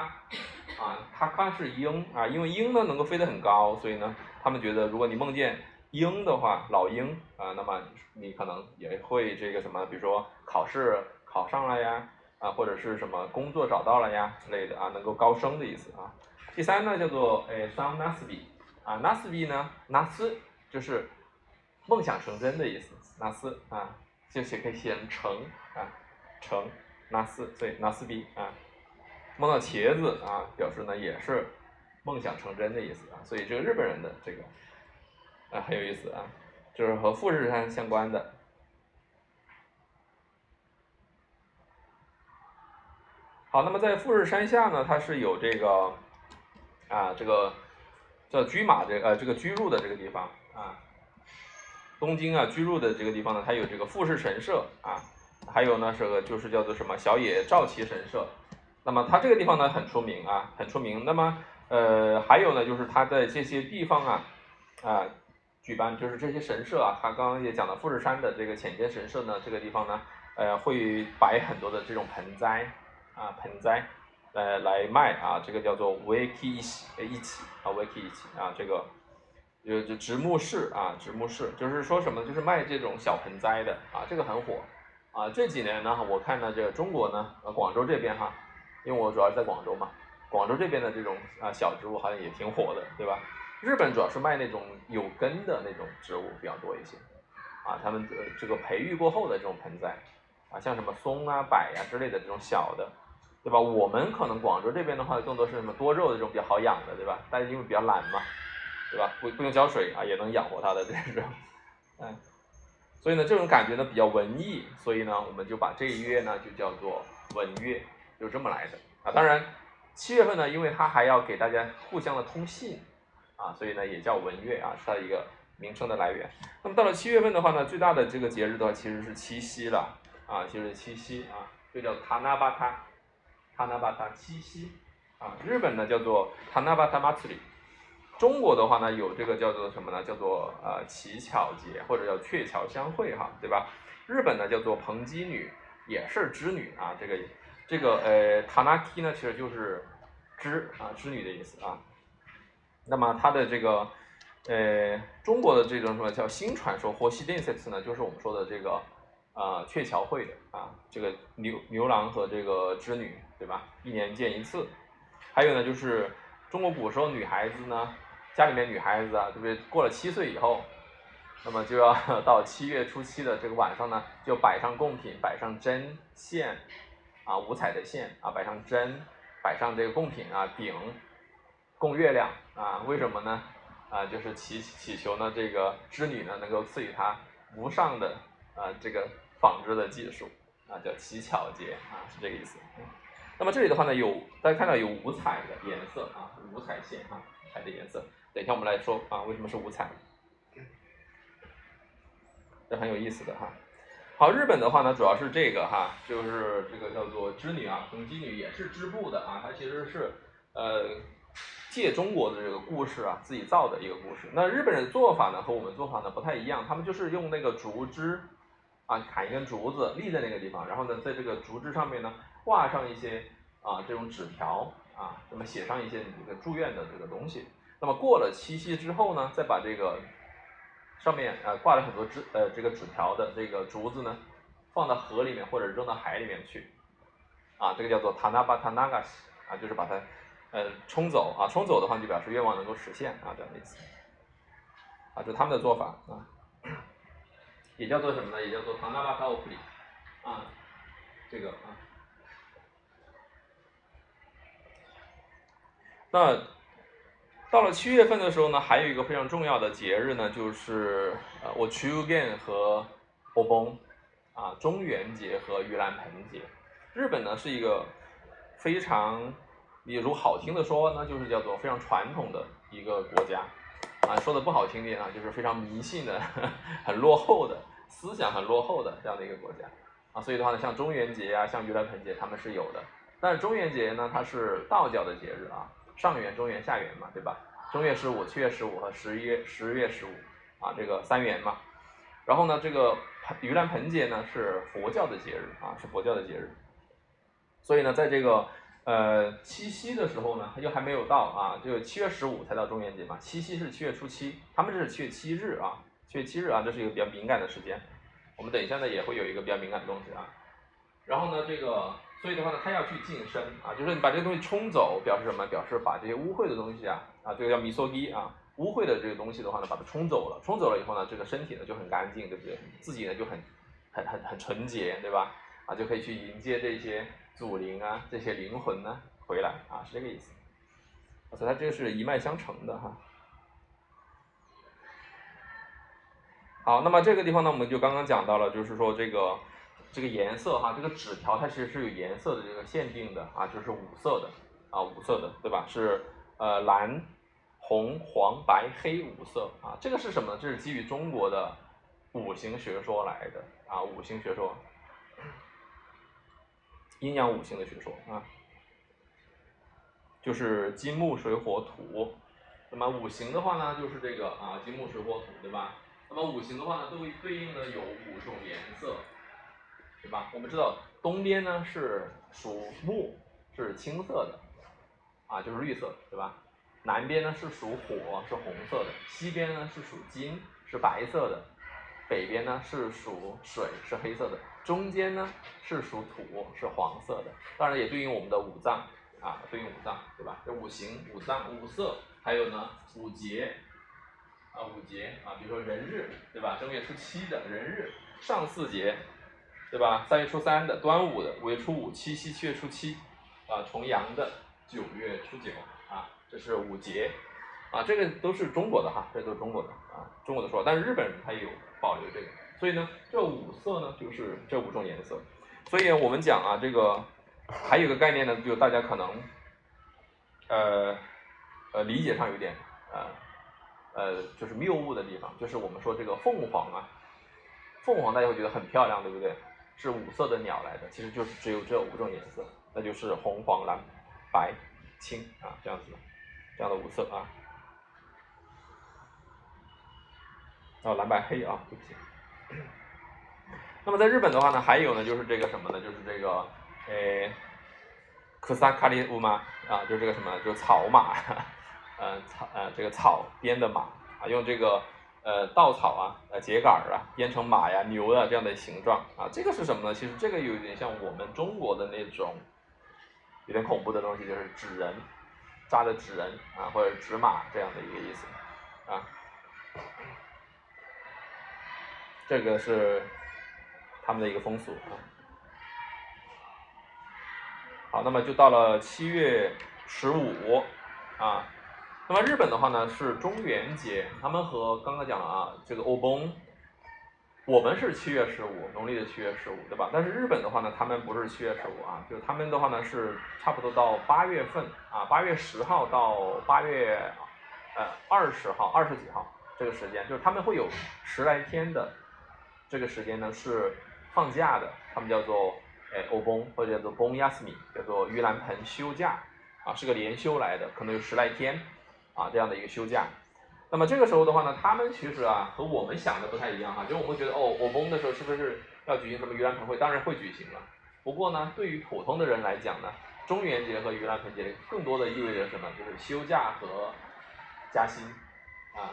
啊，塔卡是鹰啊，因为鹰呢能够飞得很高，所以呢，他们觉得如果你梦见。鹰的话，老鹰啊，那么你可能也会这个什么，比如说考试考上了呀，啊，或者是什么工作找到了呀之类的啊，能够高升的意思啊。第三呢，叫做诶，some nasbi 啊纳斯比呢纳斯就是梦想成真的意思纳斯啊，就写可以写成啊，成拉四对拉四 b 啊梦到茄子啊表示呢也是梦想成真的意思啊所以这个日本人的这个啊很有意思啊就是和富士山相关的。好那么在富士山下呢它是有这个啊这个叫居马这个呃这个居入的这个地方啊东京啊居入的这个地方呢它有这个富士神社啊还有呢是个就是叫做什么小野照崎神社。那么它这个地方呢很出名啊，很出名。那么呃还有呢就是它在这些地方啊啊举办就是这些神社啊，它刚刚也讲了富士山的这个浅间神社呢，这个地方呢呃会摆很多的这种盆栽啊盆栽呃来卖啊，这个叫做 waki 一起一起啊 waki 一起啊这个就就植木市啊植木市就是说什么就是卖这种小盆栽的啊这个很火啊这几年呢我看到这个中国呢呃广州这边哈。因为我主要是在广州嘛，广州这边的这种啊小植物好像也挺火的，对吧？日本主要是卖那种有根的那种植物比较多一些，啊，他们呃这个培育过后的这种盆栽，啊，像什么松啊、柏呀之类的这种小的，对吧？我们可能广州这边的话更多是什么多肉的这种比较好养的，对吧？但是因为比较懒嘛，对吧？不不用浇水啊，也能养活它的这种，嗯，所以呢这种感觉呢比较文艺，所以呢我们就把这一月呢就叫做文月。就这么来的啊！当然，七月份呢，因为它还要给大家互相的通信啊，所以呢也叫文月啊，是它一个名称的来源。那么到了七月份的话呢，最大的这个节日的话其实是七夕了啊，其实是七夕啊，就叫塔那巴塔，塔那巴塔七夕啊。日本呢叫做塔那巴塔马つり，中国的话呢有这个叫做什么呢？叫做呃乞巧节或者叫鹊桥相会哈，对吧？日本呢叫做蓬基女，也是织女啊，这个。这个呃，tanaki 呢，其实就是织啊，织女的意思啊。那么它的这个呃，中国的这种什么叫新传说或西伝説呢，就是我们说的这个啊，鹊桥会的啊，这个牛牛郎和这个织女，对吧？一年见一次。还有呢，就是中国古时候女孩子呢，家里面女孩子啊，对不对？过了七岁以后，那么就要 到七月初七的这个晚上呢，就摆上贡品，摆上针线。啊，五彩的线啊，摆上针，摆上这个贡品啊，饼，供月亮啊，为什么呢？啊，就是祈祈求呢，这个织女呢能够赐予她无上的啊这个纺织的技术啊，叫乞巧节啊，是这个意思。那么这里的话呢，有大家看到有五彩的颜色啊，五彩线啊，彩的颜色。等一下我们来说啊，为什么是五彩？这很有意思的哈。好，日本的话呢，主要是这个哈，就是这个叫做织女啊，藤织女也是织布的啊，它其实是呃借中国的这个故事啊，自己造的一个故事。那日本人做法呢和我们做法呢不太一样，他们就是用那个竹枝啊，砍一根竹子立在那个地方，然后呢在这个竹枝上面呢挂上一些啊这种纸条啊，那么写上一些这个祝愿的这个东西。那么过了七夕之后呢，再把这个。上面呃挂了很多纸呃这个纸条的这个竹子呢，放到河里面或者扔到海里面去，啊这个叫做塔那巴塔那嘎西啊就是把它呃冲走啊冲走的话就表示愿望能够实现啊这样的意思，啊这是他们的做法啊，也叫做什么呢？也叫做塔那巴塔奥普里啊这个啊，那。到了七月份的时候呢，还有一个非常重要的节日呢，就是呃，我去乌根和波崩啊，中元节和盂兰盆节。日本呢是一个非常，也如好听的说，那就是叫做非常传统的一个国家啊，说的不好听点啊，就是非常迷信的、很落后的思想、很落后的这样的一个国家啊。所以的话呢，像中元节啊，像盂兰盆节，他们是有的。但是中元节呢，它是道教的节日啊。上元、中元、下元嘛，对吧？正月十五、七月十五和十一月十月十五啊，这个三元嘛。然后呢，这个盂兰盆节呢是佛教的节日啊，是佛教的节日。所以呢，在这个呃七夕的时候呢，它就还没有到啊，就七月十五才到中元节嘛。七夕是七月初七，他们这是七月七日啊，七月七日啊，这是一个比较敏感的时间。我们等一下呢也会有一个比较敏感的东西啊。然后呢，这个。所以的话呢，他要去净身啊，就是你把这个东西冲走，表示什么？表示把这些污秽的东西啊，啊，这个叫弥索基啊，污秽的这个东西的话呢，把它冲走了。冲走了以后呢，这个身体呢就很干净，对不对？自己呢就很很很很纯洁，对吧？啊，就可以去迎接这些祖灵啊，这些灵魂呢回来啊，是这个意思。所以它这个是一脉相承的哈。好，那么这个地方呢，我们就刚刚讲到了，就是说这个。这个颜色哈，这个纸条它其实是有颜色的这个限定的啊，就是五色的啊，五色的对吧？是呃蓝、红、黄、白、黑五色啊，这个是什么呢？这是基于中国的五行学说来的啊，五行学说，阴阳五行的学说啊，就是金木水火土。那么五行的话呢，就是这个啊，金木水火土，对吧？那么五行的话呢，都对应的有五种颜色。对吧？我们知道东边呢是属木，是青色的，啊，就是绿色，对吧？南边呢是属火，是红色的；西边呢是属金，是白色的；北边呢是属水，是黑色的；中间呢是属土，是黄色的。当然也对应我们的五脏啊，对应五脏，对吧？这五行、五脏、五色，还有呢五节啊，五节啊，比如说人日，对吧？正月初七的人日，上巳节。对吧？三月初三的端午的，五月初五七夕，七月初七，啊，重阳的九月初九，这是五节，啊，这个都是中国的哈，这都是中国的啊，中国的说法，但是日本人他有保留这个，所以呢，这五色呢就是这五种颜色，所以我们讲啊，这个还有个概念呢，就大家可能，呃，呃，理解上有点呃，呃，就是谬误的地方，就是我们说这个凤凰啊，凤凰大家会觉得很漂亮，对不对？是五色的鸟来的，其实就是只有这五种颜色，那就是红、黄、蓝、白、青啊，这样子，这样的五色啊。哦，蓝白黑啊，对不起。那么在日本的话呢，还有呢，就是这个什么呢？就是这个，诶，克萨卡利乌马啊，就是这个什么，就是草马，呃，草呃，这个草编的马啊，用这个。呃，稻草啊，呃，秸秆啊，编成马呀、牛啊这样的形状啊，这个是什么呢？其实这个有点像我们中国的那种有点恐怖的东西，就是纸人扎的纸人啊，或者纸马这样的一个意思啊。这个是他们的一个风俗啊。好，那么就到了七月十五啊。那么日本的话呢是中元节，他们和刚刚讲了啊这个欧崩，我们是七月十五，农历的七月十五，对吧？但是日本的话呢，他们不是七月十五啊，就他们的话呢是差不多到八月份啊，八月十号到八月呃二十号、二十几号这个时间，就是他们会有十来天的这个时间呢是放假的，他们叫做哎欧崩或者叫做崩亚斯米，叫做盂兰盆休假啊，是个连休来的，可能有十来天。啊，这样的一个休假，那么这个时候的话呢，他们其实啊和我们想的不太一样哈，就我们觉得哦，我崩的时候是不是要举行什么盂兰盆会？当然会举行了。不过呢，对于普通的人来讲呢，中元节和盂兰盆节更多的意味着什么？就是休假和加薪啊，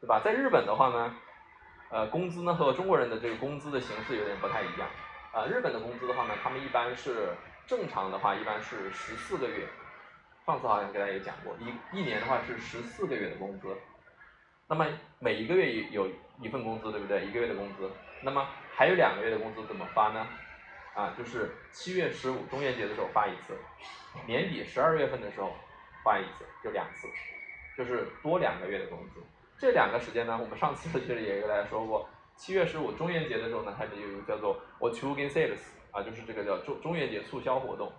对吧？在日本的话呢，呃，工资呢和中国人的这个工资的形式有点不太一样啊。日本的工资的话呢，他们一般是正常的话，一般是十四个月。上次好像给大家也讲过，一一年的话是十四个月的工资，那么每一个月有一份工资，对不对？一个月的工资，那么还有两个月的工资怎么发呢？啊，就是七月十五中元节的时候发一次，年底十二月份的时候发一次，就两次，就是多两个月的工资。这两个时间呢，我们上次 其实也跟大家说过，七月十五中元节的时候呢，它就有一个叫做 o c h u g e n Sales 啊，就是这个叫中中元节促销活动。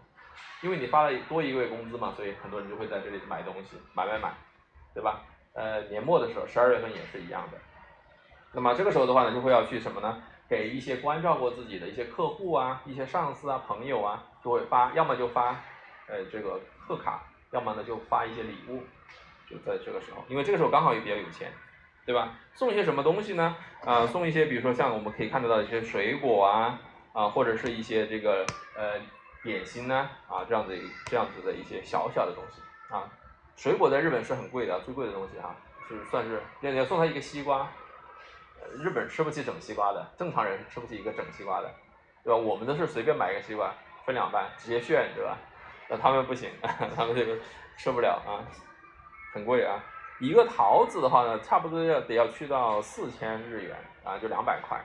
因为你发了多一个月工资嘛，所以很多人就会在这里买东西，买买买，对吧？呃，年末的时候，十二月份也是一样的。那么这个时候的话呢，就会要去什么呢？给一些关照过自己的一些客户啊、一些上司啊、朋友啊，就会发，要么就发，呃，这个贺卡，要么呢就发一些礼物，就在这个时候，因为这个时候刚好也比较有钱，对吧？送一些什么东西呢？啊，送一些，比如说像我们可以看得到一些水果啊，啊，或者是一些这个呃。点心呢，啊，这样子这样子的一些小小的东西啊，水果在日本是很贵的，最贵的东西啊，是算是要要送他一个西瓜，日本吃不起整西瓜的，正常人吃不起一个整西瓜的，对吧？我们都是随便买一个西瓜分两半直接炫，对吧？那他们不行，他们这个吃不了啊，很贵啊，一个桃子的话呢，差不多要得要去到四千日元啊，就两百块，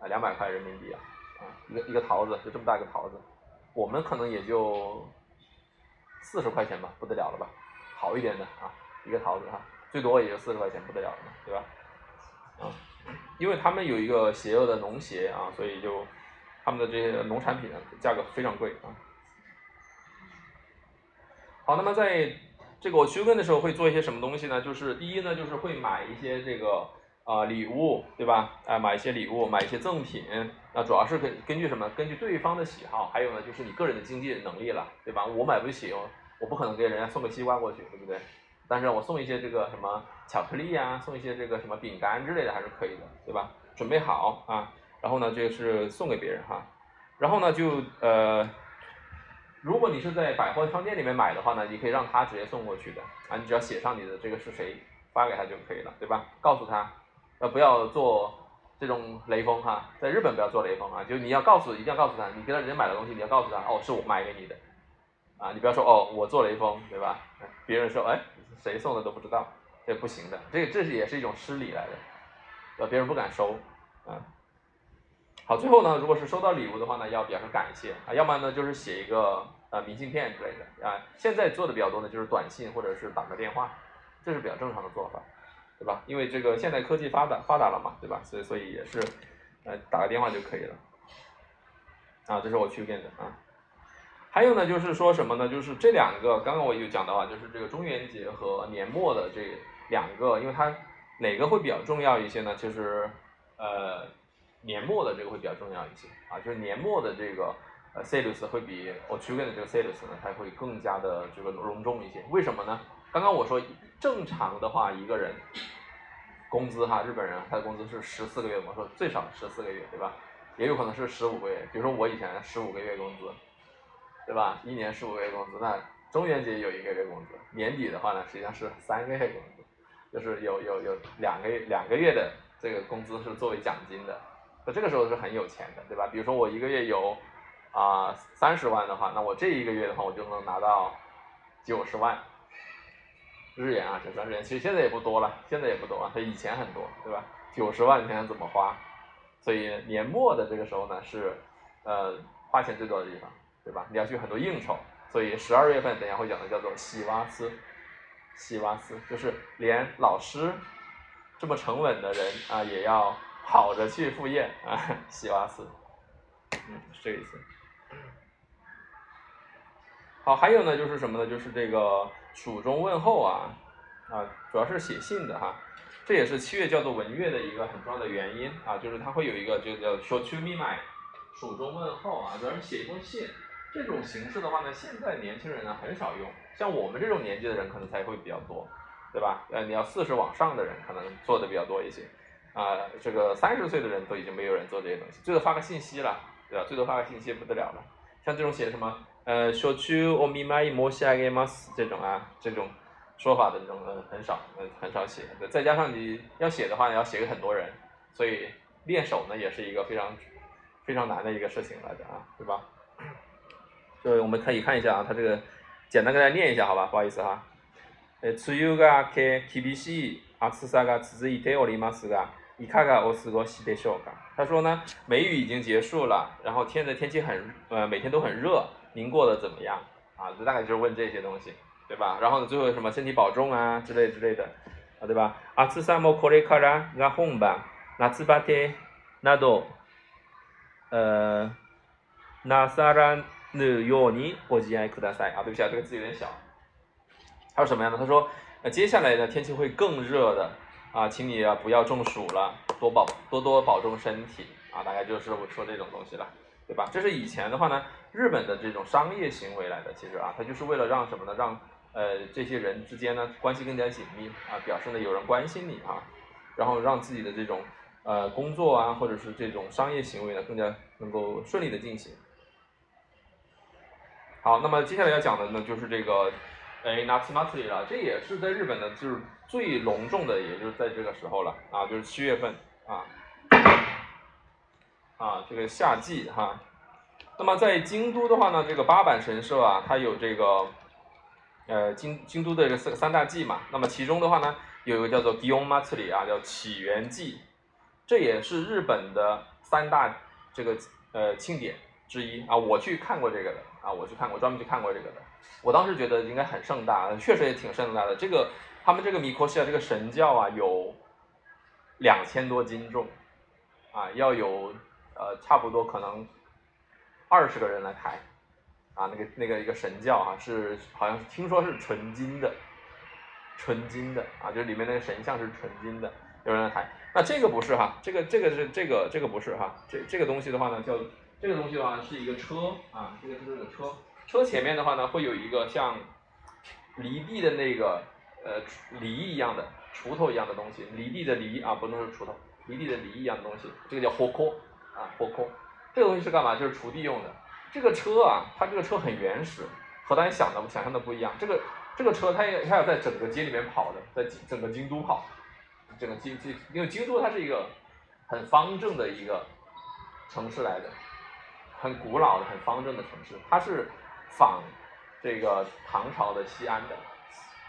啊，两百块人民币啊，啊，一个一个桃子就这么大一个桃子。我们可能也就四十块钱吧，不得了了吧？好一点的啊，一个桃子哈，最多也就四十块钱，不得了了嘛，对吧？啊，因为他们有一个邪恶的农协啊，所以就他们的这些农产品呢价格非常贵啊。好，那么在这个我休耕的时候会做一些什么东西呢？就是第一呢，就是会买一些这个啊礼物，对吧？哎，买一些礼物，买一些赠品。那主要是根根据什么？根据对方的喜好，还有呢，就是你个人的经济能力了，对吧？我买不起哦，我不可能给人家送个西瓜过去，对不对？但是我送一些这个什么巧克力呀，送一些这个什么饼干之类的还是可以的，对吧？准备好啊，然后呢，这就是送给别人哈。然后呢，就呃。如果你是在百货商店里面买的话呢，你可以让他直接送过去的啊，你只要写上你的这个是谁发给他就可以了，对吧？告诉他，呃，不要做这种雷锋哈，在日本不要做雷锋啊，就你要告诉，一定要告诉他，你给他人家买的东西，你要告诉他，哦，是我买给你的，啊，你不要说哦，我做雷锋，对吧？别人说，哎，谁送的都不知道，这不行的，这这是也是一种失礼来的，呃，别人不敢收，啊。好，最后呢，如果是收到礼物的话呢，要表示感谢啊，要么呢就是写一个呃明信片之类的啊。现在做的比较多的就是短信或者是打个电话，这是比较正常的做法，对吧？因为这个现在科技发达发达了嘛，对吧？所以所以也是呃打个电话就可以了。啊，这是我去练的啊。还有呢，就是说什么呢？就是这两个刚刚我有讲到啊，就是这个中元节和年末的这两个，因为它哪个会比较重要一些呢？其实呃。年末的这个会比较重要一些啊，就是年末的这个呃 sales 会比我去年的这个 sales 呢，它会更加的这个隆重一些。为什么呢？刚刚我说正常的话，一个人工资哈，日本人他的工资是十四个月，我说最少十四个月，对吧？也有可能是十五个月，比如说我以前十五个月工资，对吧？一年十五个月工资，那中元节有一个月工资，年底的话呢，实际上是三个月工资，就是有有有两个月两个月的这个工资是作为奖金的。那这个时候是很有钱的，对吧？比如说我一个月有啊三十万的话，那我这一个月的话，我就能拿到九十万日元啊，九十万日元。其实现在也不多了，现在也不多啊，它以前很多，对吧？九十万你想怎么花？所以年末的这个时候呢，是呃花钱最多的地方，对吧？你要去很多应酬，所以十二月份等下会讲的叫做西瓦斯，西瓦斯就是连老师这么沉稳的人啊也要。跑着去赴宴啊，西瓦斯，嗯，是这个意思。好，还有呢，就是什么呢？就是这个蜀中问候啊，啊，主要是写信的哈。这也是七月叫做文月的一个很重要的原因啊，就是它会有一个就叫 “show to me my”，蜀中问候啊，主要是写一封信。这种形式的话呢，现在年轻人呢很少用，像我们这种年纪的人可能才会比较多，对吧？呃，你要四十往上的人可能做的比较多一些。啊，这个三十岁的人都已经没有人做这些东西，最多发个信息了，对吧？最多发个信息不得了了。像这种写什么，呃，小区我密码一模写给马斯这种啊，这种说法的这种呃很少，嗯很少写。再加上你要写的话，你要写给很多人，所以练手呢也是一个非常非常难的一个事情来的啊，对吧？所以我们可以看一下啊，他这个简单跟大家念一下，好吧？不好意思哈。呃，梅雨が明け厳しい暑さが続いておりますが。伊卡卡欧斯国西德秀嘎，他说呢，梅雨已经结束了，然后天的天气很呃每天都很热， 您过得怎么样啊？这大概就是问这些东西，对吧？然后呢，最后什么身体保重啊之类之类的啊，对吧？阿兹萨莫これからが本番夏バテなど呃なさらぬようにご自愛ください啊，对不起啊，这个字有点小。还有什么样的？他说，呃，接下来呢，天气会更热的。啊，请你啊不要中暑了，多保多多保重身体啊，大概就是我说这种东西了， 对吧？这是以前的话呢，日本的这种商业行为来的，其实啊，它就是为了让什么呢？让呃这些人之间呢关系更加紧密啊，表示呢有人关心你啊，然后让自己的这种呃工作啊或者是这种商业行为呢更加能够顺利的进行。好，那么接下来要讲的呢就是这个。哎，拿七马里了，这也是在日本呢，就是最隆重的，也就是在这个时候了啊，就是七月份啊，啊，这个夏季哈。那么在京都的话呢，这个八坂神社啊，它有这个呃京京都的这四三大祭嘛。那么其中的话呢，有一个叫做 Gion Matsuri 啊，叫起源祭，这也是日本的三大这个呃庆典之一啊。我去看过这个的啊，我去看过，专门去看过这个的。我当时觉得应该很盛大，确实也挺盛大的。这个他们这个米科西亚这个神教啊，有两千多斤重啊，要有呃差不多可能二十个人来抬，啊，那个那个一个神教啊，是好像听说是纯金的，纯金的啊，就是里面那个神像是纯金的，有人来抬。那这个不是哈，这个这个是这个这个不是哈，这这个东西的话呢，叫这个东西的话是一个车啊，这个是这个车，车前面的话呢会有一个像犁地的那个呃犁一样的锄头一样的东西，犁地的犁啊，不能是锄头，犁地的犁一样的东西，这个叫火扣啊，火扣，这个东西是干嘛？就是锄地用的。这个车啊，它这个车很原始，和大家想的想象的不一样。这个这个车它也它要在整个街里面跑的，在整个京都跑。整个京京，因为京都它是一个很方正的一个城市来的，很古老的、很方正的城市。它是仿这个唐朝的西安的，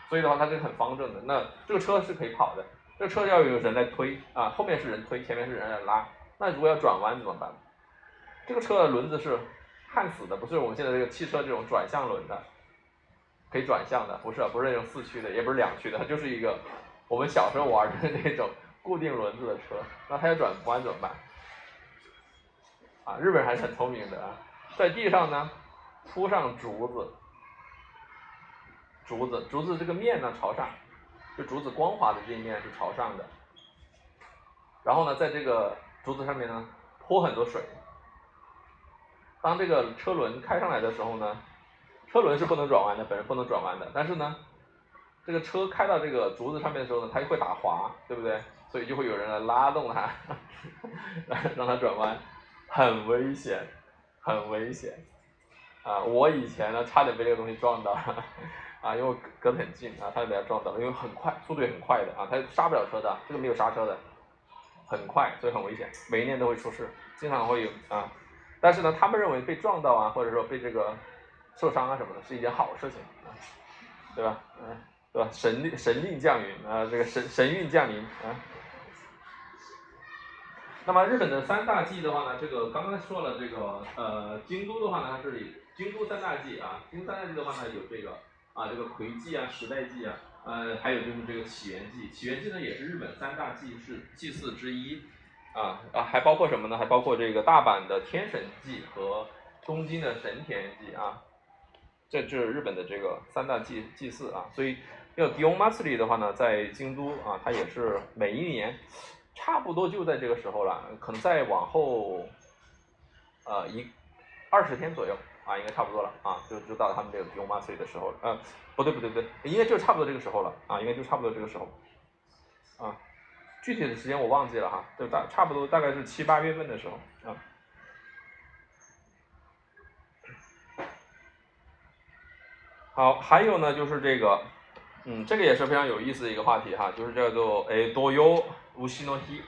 所以的话它是很方正的。那这个车是可以跑的，这个车要有人来推啊，后面是人推，前面是人来拉。那如果要转弯怎么办？这个车的轮子是焊死的，不是我们现在这个汽车这种转向轮的，可以转向的，不是，不是那种四驱的，也不是两驱的，它就是一个。我们小时候玩的那种固定轮子的车，那它要转弯怎么办？啊，日本人还是很聪明的啊，在地上呢铺上竹子，竹子竹子这个面呢朝上，就竹子光滑的这一面是朝上的，然后呢在这个竹子上面呢泼很多水，当这个车轮开上来的时候呢，车轮是不能转弯的，本身不能转弯的，但是呢。这个车开到这个竹子上面的时候呢，它就会打滑，对不对？所以就会有人来拉动它，让它转弯，很危险，很危险。啊，我以前呢差点被这个东西撞到，啊，因为我隔得很近啊，差点被它撞到了，因为很快，速度也很快的啊，它刹不了车的，这个没有刹车的，很快，所以很危险，每一年都会出事，经常会有啊。但是呢，他们认为被撞到啊，或者说被这个受伤啊什么的，是一件好事情，对吧？嗯。对吧？神神令降临啊，这个神神运降临啊。那么日本的三大祭的话呢，这个刚刚说了这个呃京都的话呢，它是京都三大祭啊。京都三大祭的话呢，有这个啊这个葵祭啊、时代祭啊，呃还有就是这个起源祭。起源祭呢也是日本三大祭祀祭祀之一啊啊还包括什么呢？还包括这个大阪的天神祭和东京的神田祭啊。这就是日本的这个三大祭祭祀啊，所以。要 Dion Matsuri 的话呢，在京都啊，它也是每一年差不多就在这个时候了，可能再往后呃一二十天左右啊，应该差不多了啊，就就到他们这个 Dion Matsuri 的时候了。呃，不对不对不对，应该就差不多这个时候了啊，应该就差不多这个时候啊，具体的时间我忘记了哈，就大差不多大概是七八月份的时候啊。好，还有呢，就是这个。嗯，这个也是非常有意思的一个话题哈，就是叫做哎多用无西诺西，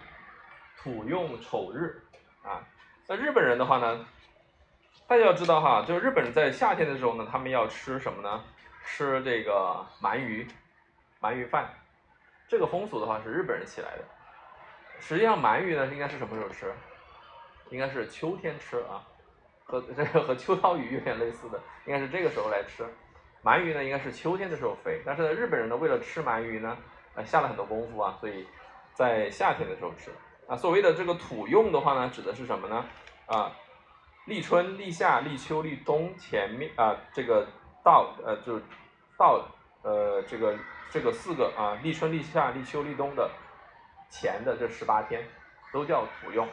土用丑日啊。那日本人的话呢，大家要知道哈，就是日本人在夏天的时候呢，他们要吃什么呢？吃这个鳗鱼，鳗鱼饭。这个风俗的话是日本人起来的。实际上鳗鱼呢，应该是什么时候吃？应该是秋天吃啊，和这个和秋刀鱼有点类似的，应该是这个时候来吃。鳗鱼呢，应该是秋天的时候飞，但是呢，日本人呢，为了吃鳗鱼呢，呃，下了很多功夫啊，所以在夏天的时候吃。啊，所谓的这个土用的话呢，指的是什么呢？啊，立春、立夏、立秋、立冬前面啊，这个到呃，就到呃，这个这个四个啊，立春、立夏、立秋、立冬的前的这十八天都叫土用。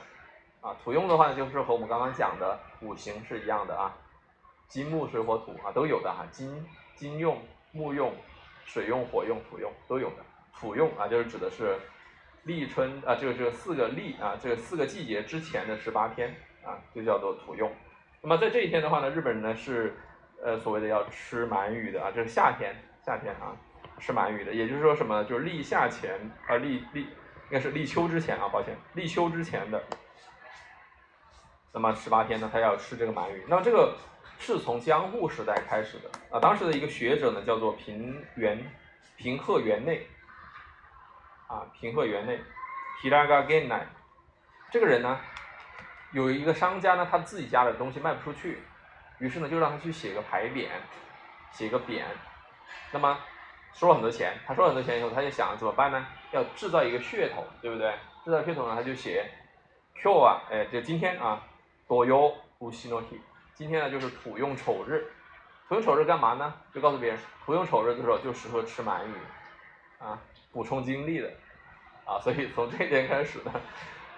啊，土用的话，就是和我们刚刚讲的五行是一样的啊，金木水火土啊都有的哈，金。金用、木用、水用、火用、土用都有的。土用啊，就是指的是立春啊，这个这个四个立啊，这个四个季节之前的十八天啊，就叫做土用。那么在这一天的话呢，日本人呢是呃所谓的要吃鳗鱼的啊，这是夏天夏天啊吃鳗鱼的，也就是说什么呢，就是立夏前啊立立应该是立秋之前啊，抱歉，立秋之前的，那么十八天呢，他要吃这个鳗鱼。那么这个。是从江户时代开始的啊，当时的一个学者呢叫做平原平贺园内。啊，平贺园内，Hiraga Genai，这个人呢，有一个商家呢，他自己家的东西卖不出去，于是呢就让他去写个牌匾，写个匾，那么收了很多钱，他收了很多钱以后，他就想怎么办呢？要制造一个噱头，对不对？制造噱头呢，他就写 Q 啊，哎，就今天啊，多用无西诺体。今天呢就是土用丑日，土用丑日干嘛呢？就告诉别人，土用丑日的时候就适合吃鳗鱼，啊，补充精力的，啊，所以从这天开始呢，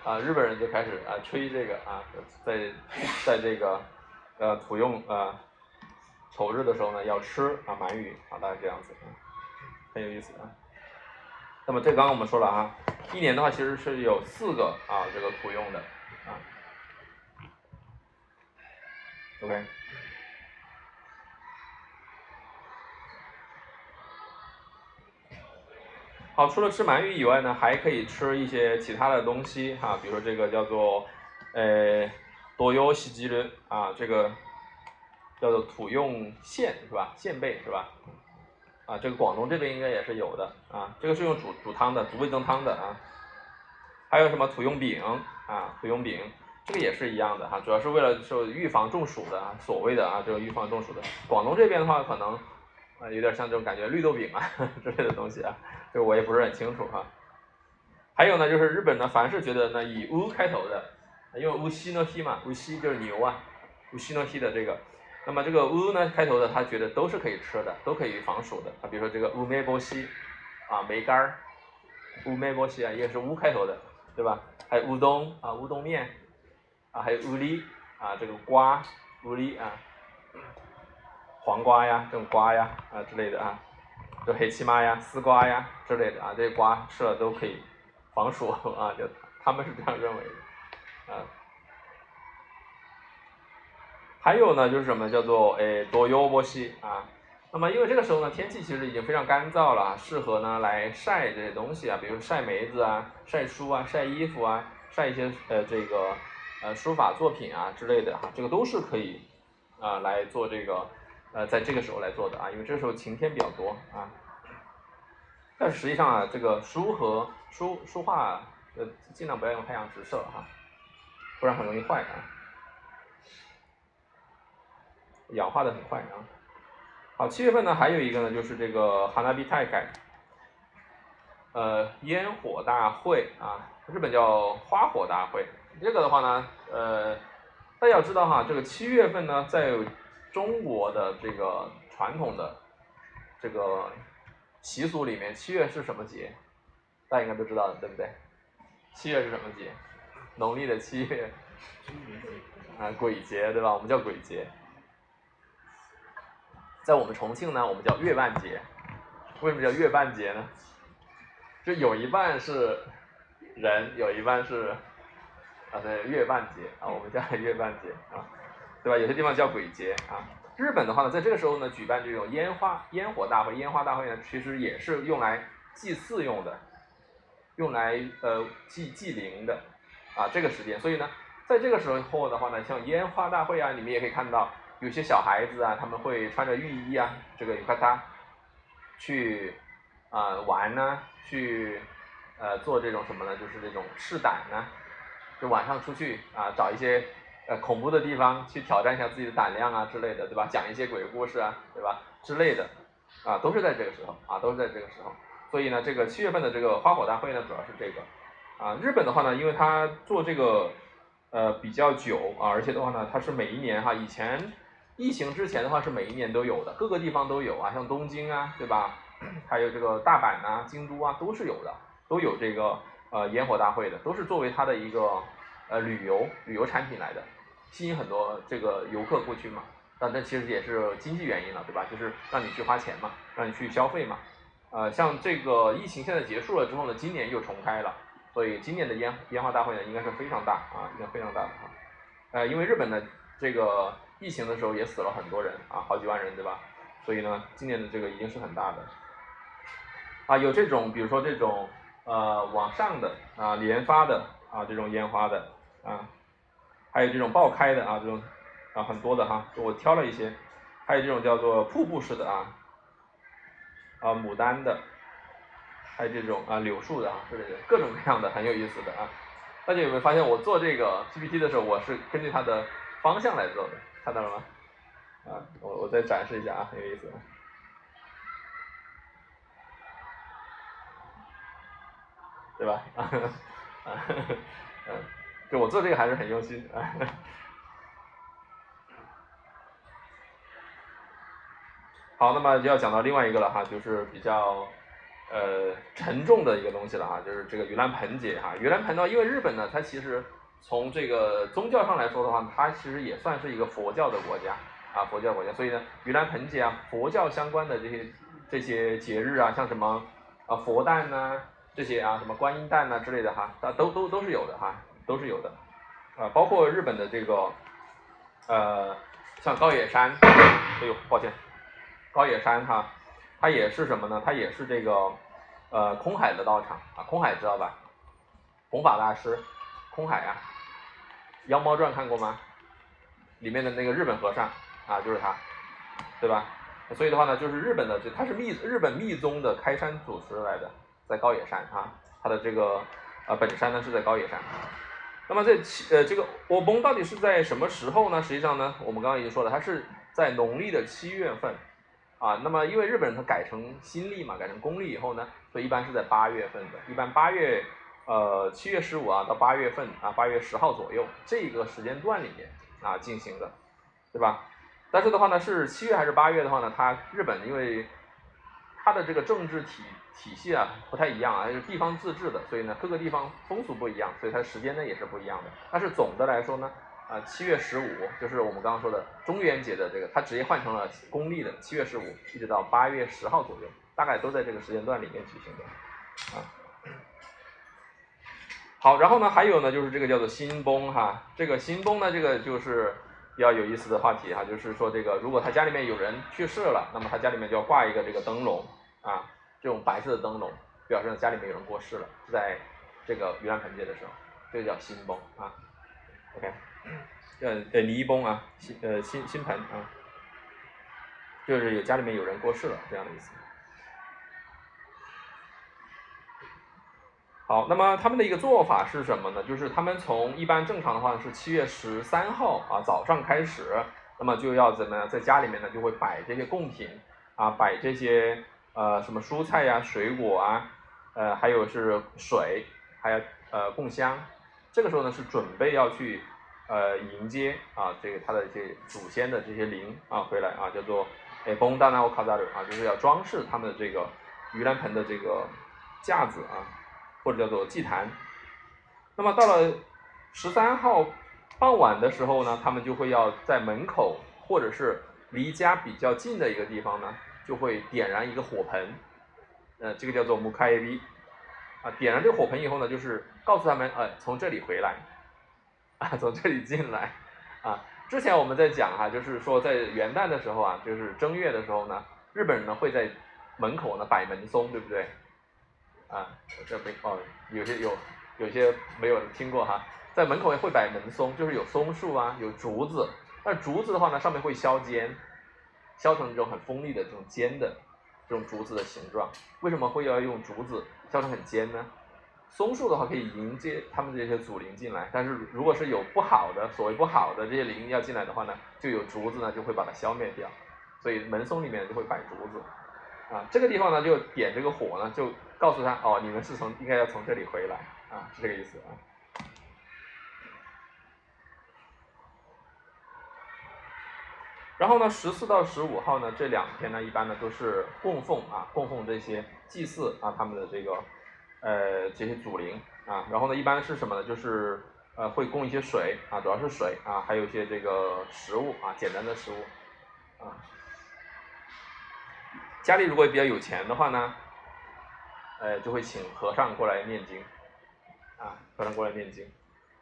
啊，日本人就开始啊吹这个啊，在在这个呃土用啊丑日的时候呢要吃啊鳗鱼啊，大概这样子啊，很有意思啊。那么这刚刚我们说了啊，一年的话其实是有四个啊这个土用的啊，OK。好，除了吃鳗鱼以外呢，还可以吃一些其他的东西哈，比如说这个叫做呃多油西鸡的啊，这个叫做土用线是吧？线贝是吧？啊，这个广东这边应该也是有的啊，这个是用煮煮汤的，煮味增汤的啊。还有什么土用饼啊，土用饼，这个也是一样的哈，主要是为了说预防中暑的啊，所谓的啊这个预防中暑的。广东这边的话，可能啊有点像这种感觉，绿豆饼啊 之类的东西啊，这我也不是很清楚哈。还有呢，就是日本呢，凡是觉得呢以乌开头的，因为乌西诺西嘛，乌西就是牛啊，乌西诺西的这个。那么这个乌呢开头的，他觉得都是可以吃的，都可以防暑的啊。比如说这个乌梅波西啊，梅干儿，乌梅波西啊，也是乌开头的，对吧？还有乌冬啊，乌冬面啊，还有乌梨啊，这个瓜乌梨啊，黄瓜呀，这种瓜呀啊之类的啊，就黑漆麻呀，丝瓜呀之类的啊，这些瓜吃了都可以防暑啊，就他们是这样认为的啊。还有呢，就是什么叫做诶多油波西啊？那么因为这个时候呢，天气其实已经非常干燥了，适合呢来晒这些东西啊，比如晒梅子啊、晒书啊、晒衣服啊、晒一些呃这个呃书法作品啊之类的哈，这个都是可以啊来做这个呃在这个时候来做的啊，因为这时候晴天比较多啊。但实际上啊，这个书和书书画呃尽量不要用太阳直射哈，不然很容易坏啊。氧化的很快啊。好，七月份呢，还有一个呢，就是这个哈纳比泰改，呃，烟火大会啊，日本叫花火大会。这个的话呢，呃，大家要知道哈，这个七月份呢，在中国的这个传统的这个习俗里面，七月是什么节？大家应该都知道的，对不对？七月是什么节？农历的七月。啊，鬼节对吧？我们叫鬼节。在我们重庆呢，我们叫月半节。为什么叫月半节呢？就有一半是人，有一半是啊，对，月半节啊，我们叫月半节啊，对吧？有些地方叫鬼节啊。日本的话呢，在这个时候呢，举办这种烟花烟火大会，烟花大会呢，其实也是用来祭祀用的，用来呃祭祭灵的啊，这个时间。所以呢，在这个时候的话呢，像烟花大会啊，你们也可以看到。有些小孩子啊，他们会穿着浴衣啊，这个浴衣去啊玩呢，去呃做这种什么呢？就是这种试胆呢，就晚上出去啊找一些呃恐怖的地方去挑战一下自己的胆量啊之类的，对吧？讲一些鬼故事啊，对吧？之类的啊，都是在这个时候啊，都是在这个时候。所以呢，这个七月份的这个花火大会呢，主要是这个啊。日本的话呢，因为它做这个呃比较久啊，而且的话呢，它是每一年哈以前。疫情之前的话是每一年都有的，各个地方都有啊，像东京啊，对吧？还有这个大阪呐、京都啊，都是有的，都有这个呃烟火大会的，都是作为它的一个呃旅游旅游产品来的，吸引很多这个游客过去嘛。但这其实也是经济原因了，对吧？就是让你去花钱嘛，让你去消费嘛。呃，像这个疫情现在结束了之后呢，今年又重开了，所以今年的烟烟花大会呢应该是非常大啊，应该非常大的哈。呃，因为日本呢这个。疫情的时候也死了很多人啊，好几万人对吧？所以呢，今年的这个一定是很大的。啊，有这种，比如说这种呃往上的啊连发的啊这种烟花的啊，还有这种爆开的啊这种啊很多的哈，我挑了一些，还有这种叫做瀑布式的啊啊牡丹的，还有这种啊柳树的啊之类的，各种各样的很有意思的啊。大家有没有发现我做这个 PPT 的时候，我是根据它的方向来做的？看到了吗？啊，我我再展示一下啊，很有意思，对吧？啊，嗯，我做这个还是很用心。好，那么就要讲到另外一个了哈，就是比较呃沉重的一个东西了哈，就是这个盂兰盆节哈。盂兰盆呢，因为日本呢，它其实从这个宗教上来说的话，它其实也算是一个佛教的国家啊，佛教国家，所以呢，盂兰盆节啊，佛教相关的这些这些节日啊，像什么啊佛诞呐，这些啊什么观音诞呐之类的哈，它都都都是有的哈，都是有的啊，包括日本的这个呃像高野山，哎呦，抱歉。高野山哈，它也是什么呢？它也是这个，呃，空海的道场啊。空海知道吧？弘法大师，空海啊，《妖猫传》看过吗？里面的那个日本和尚啊，就是他，对吧？所以的话呢，就是日本的，这他是密日本密宗的开山祖师来的，在高野山啊。他的这个呃本山呢是在高野山。那么这七呃这个我崩到底是在什么时候呢？实际上呢，我们刚刚已经说了，它是在农历的七月份。啊，那么因为日本人他改成新历嘛，改成公历以后呢，所以一般是在八月份的，一般八月，呃，七月十五啊到八月份啊，八月十号左右这个时间段里面啊进行的，对吧？但是的话呢，是七月还是八月的话呢，它日本因为它的这个政治体体系啊不太一样啊，是地方自治的，所以呢各个地方风俗不一样，所以它的时间呢也是不一样的。但是总的来说呢。啊，七月十五就是我们刚刚说的中元节的这个，它直接换成了公历的七月十五，一直到八月十号左右，大概都在这个时间段里面举行的。啊，好，然后呢，还有呢，就是这个叫做新崩哈，这个新崩呢，这个就是比较有意思的话题哈，就是说这个如果他家里面有人去世了，那么他家里面就要挂一个这个灯笼啊，这种白色的灯笼，表示家里面有人过世了，在这个盂兰盆节的时候，这个叫新崩啊，OK。呃呃，泥崩啊，新呃新新盆啊，就是有家里面有人过世了这样的意思。好，那么他们的一个做法是什么呢？就是他们从一般正常的话是七月十三号啊早上开始，那么就要怎么样，在家里面呢就会摆这些贡品啊，摆这些呃什么蔬菜呀、水果啊，呃还有是水，还有呃供香。这个时候呢是准备要去。呃，迎接啊，这个他的一些祖先的这些灵啊回来啊，叫做诶崩大纳沃卡扎鲁啊，就是要装饰他们的这个盂兰盆的这个架子啊，或者叫做祭坛。那么到了十三号傍晚的时候呢，他们就会要在门口或者是离家比较近的一个地方呢，就会点燃一个火盆，呃，这个叫做木开耶啊，点燃这个火盆以后呢，就是告诉他们，呃，从这里回来。啊，从这里进来，啊，之前我们在讲哈，就是说在元旦的时候啊，就是正月的时候呢，日本人呢会在门口呢摆门松，对不对？啊，这没哦，有些有，有些没有听过哈，在门口会摆门松，就是有松树啊，有竹子，那竹子的话呢，上面会削尖，削成这种很锋利的这种尖的这种竹子的形状。为什么会要用竹子削成很尖呢？松树的话可以迎接他们这些祖灵进来，但是如果是有不好的，所谓不好的这些灵要进来的话呢，就有竹子呢就会把它消灭掉，所以门松里面就会摆竹子，啊，这个地方呢就点这个火呢，就告诉他哦，你们是从应该要从这里回来，啊，是这个意思啊。然后呢，十四到十五号呢这两天呢，一般呢都是供奉啊，供奉这些祭祀啊他们的这个。呃，这些祖灵啊，然后呢，一般是什么呢？就是呃，会供一些水啊，主要是水啊，还有一些这个食物啊，简单的食物啊。家里如果比较有钱的话呢，呃，就会请和尚过来念经啊，和尚过来念经。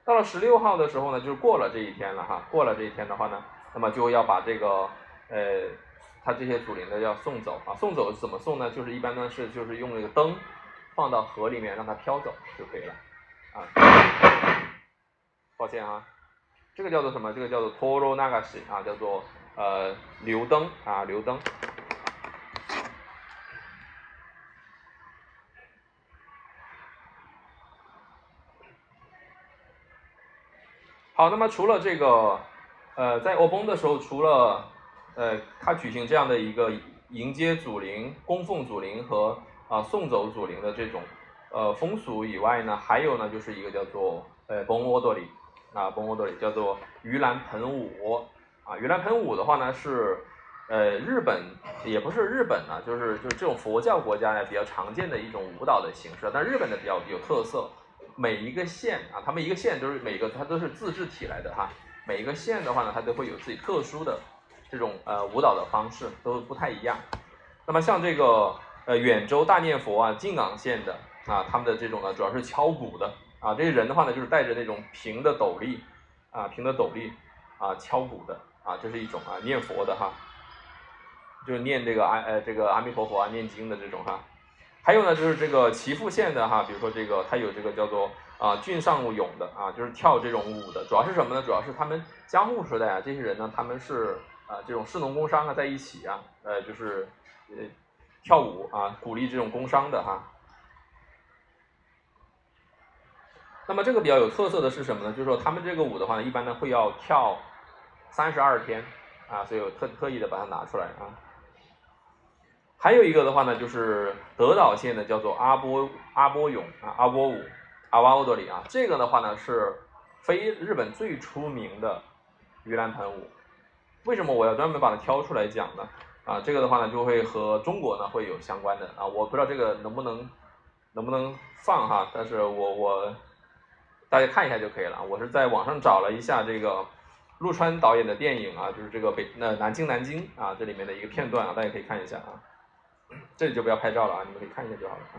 到了十六号的时候呢，就是过了这一天了哈，过了这一天的话呢，那么就要把这个呃，他这些祖灵呢要送走啊，送走怎么送呢？就是一般呢是就是用那个灯。放到河里面让它飘走就可以了，啊，抱歉啊，这个叫做什么？这个叫做托罗那嘎西啊，叫做呃流灯啊流灯。好，那么除了这个呃在欧崩的时候，除了呃他举行这样的一个迎接祖灵、供奉祖灵和。啊，送走祖灵的这种呃风俗以外呢，还有呢，就是一个叫做呃崩沃多里啊，波摩多里叫做盂兰盆舞啊，盂兰盆舞的话呢是呃日本也不是日本呢，就是就是这种佛教国家呢比较常见的一种舞蹈的形式，但日本的比较有特色，每一个县啊，他们一个县都是每个它都是自治体来的哈，每一个县的话呢，它都会有自己特殊的这种呃舞蹈的方式，都不太一样。那么像这个呃远州大念佛啊，靖港县的啊，他们的这种呢主要是敲鼓的啊，这些人的话呢就是戴着那种平的斗笠啊，平的斗笠啊，敲鼓的啊，这是一种啊念佛的哈，就是念这个阿呃这个阿弥陀佛啊，念经的这种哈。还有呢就是这个岐阜县的哈，比如说这个它有这个叫做啊郡上勇的啊，就是跳这种舞的，主要是什么呢？主要是他们江户时代啊，这些人呢他们是啊这种士农工商啊在一起啊，呃就是呃跳舞啊，鼓励这种工商的哈。那么这个比较有特色的是什么呢？就是说他们这个舞的话呢，一般呢会要跳三十二天啊，所以我特特意的把它拿出来啊。还有一个的话呢，就是德岛县的叫做阿波阿波勇啊，阿波舞阿瓦多里啊，这个的话呢是非日本最出名的盂兰盆舞。为什么我要专门把它挑出来讲呢？啊，这个的话呢就会和中国呢会有相关的啊，我不知道这个能不能能不能放哈，但是我我。大家看一下就可以了。我是在网上找了一下这个陆川导演的电影啊，就是这个北那南京南京啊，这里面的一个片段啊，大家可以看一下啊。这里就不要拍照了啊，你们可以看一下就好了啊。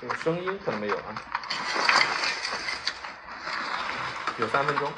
这个声音可能没有啊，有三分钟。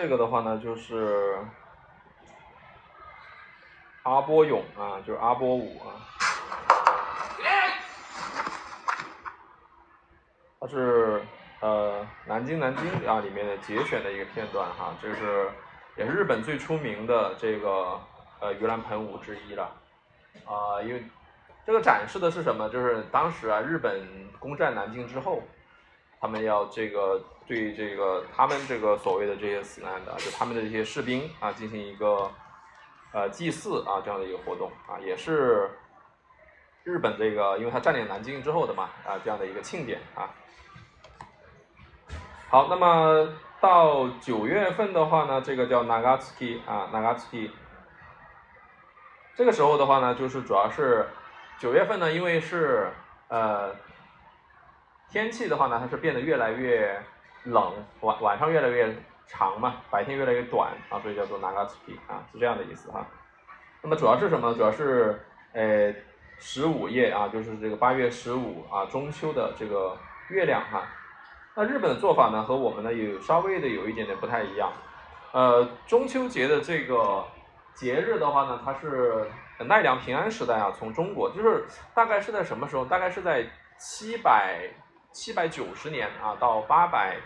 这个的话呢，就是阿波勇啊，就是阿波舞啊。它是呃南京南京啊里面的节选的一个片段哈，这是也是日本最出名的这个呃盂兰盆舞之一了啊，因为这个展示的是什么？就是当时啊日本攻占南京之后，他们要这个。对这个他们这个所谓的这些死难的，就他们的这些士兵啊，进行一个呃祭祀啊这样的一个活动啊，也是日本这个因为他占领南京之后的嘛啊这样的一个庆典啊。好，那么到九月份的话呢，这个叫 Nagatsuki 啊 Nagatsuki，这个时候的话呢，就是主要是九月份呢，因为是呃天气的话呢，它是变得越来越。冷晚晚上越来越长嘛，白天越来越短啊，所以叫做 Nagatsuki 啊，是这样的意思哈。那么主要是什么？主要是呃十五夜啊，就是这个八月十五啊，中秋的这个月亮哈。那日本的做法呢，和我们呢有稍微的有一点点不太一样。呃，中秋节的这个节日的话呢，它是奈良平安时代啊，从中国就是大概是在什么时候？大概是在七百七百九十年啊到八百。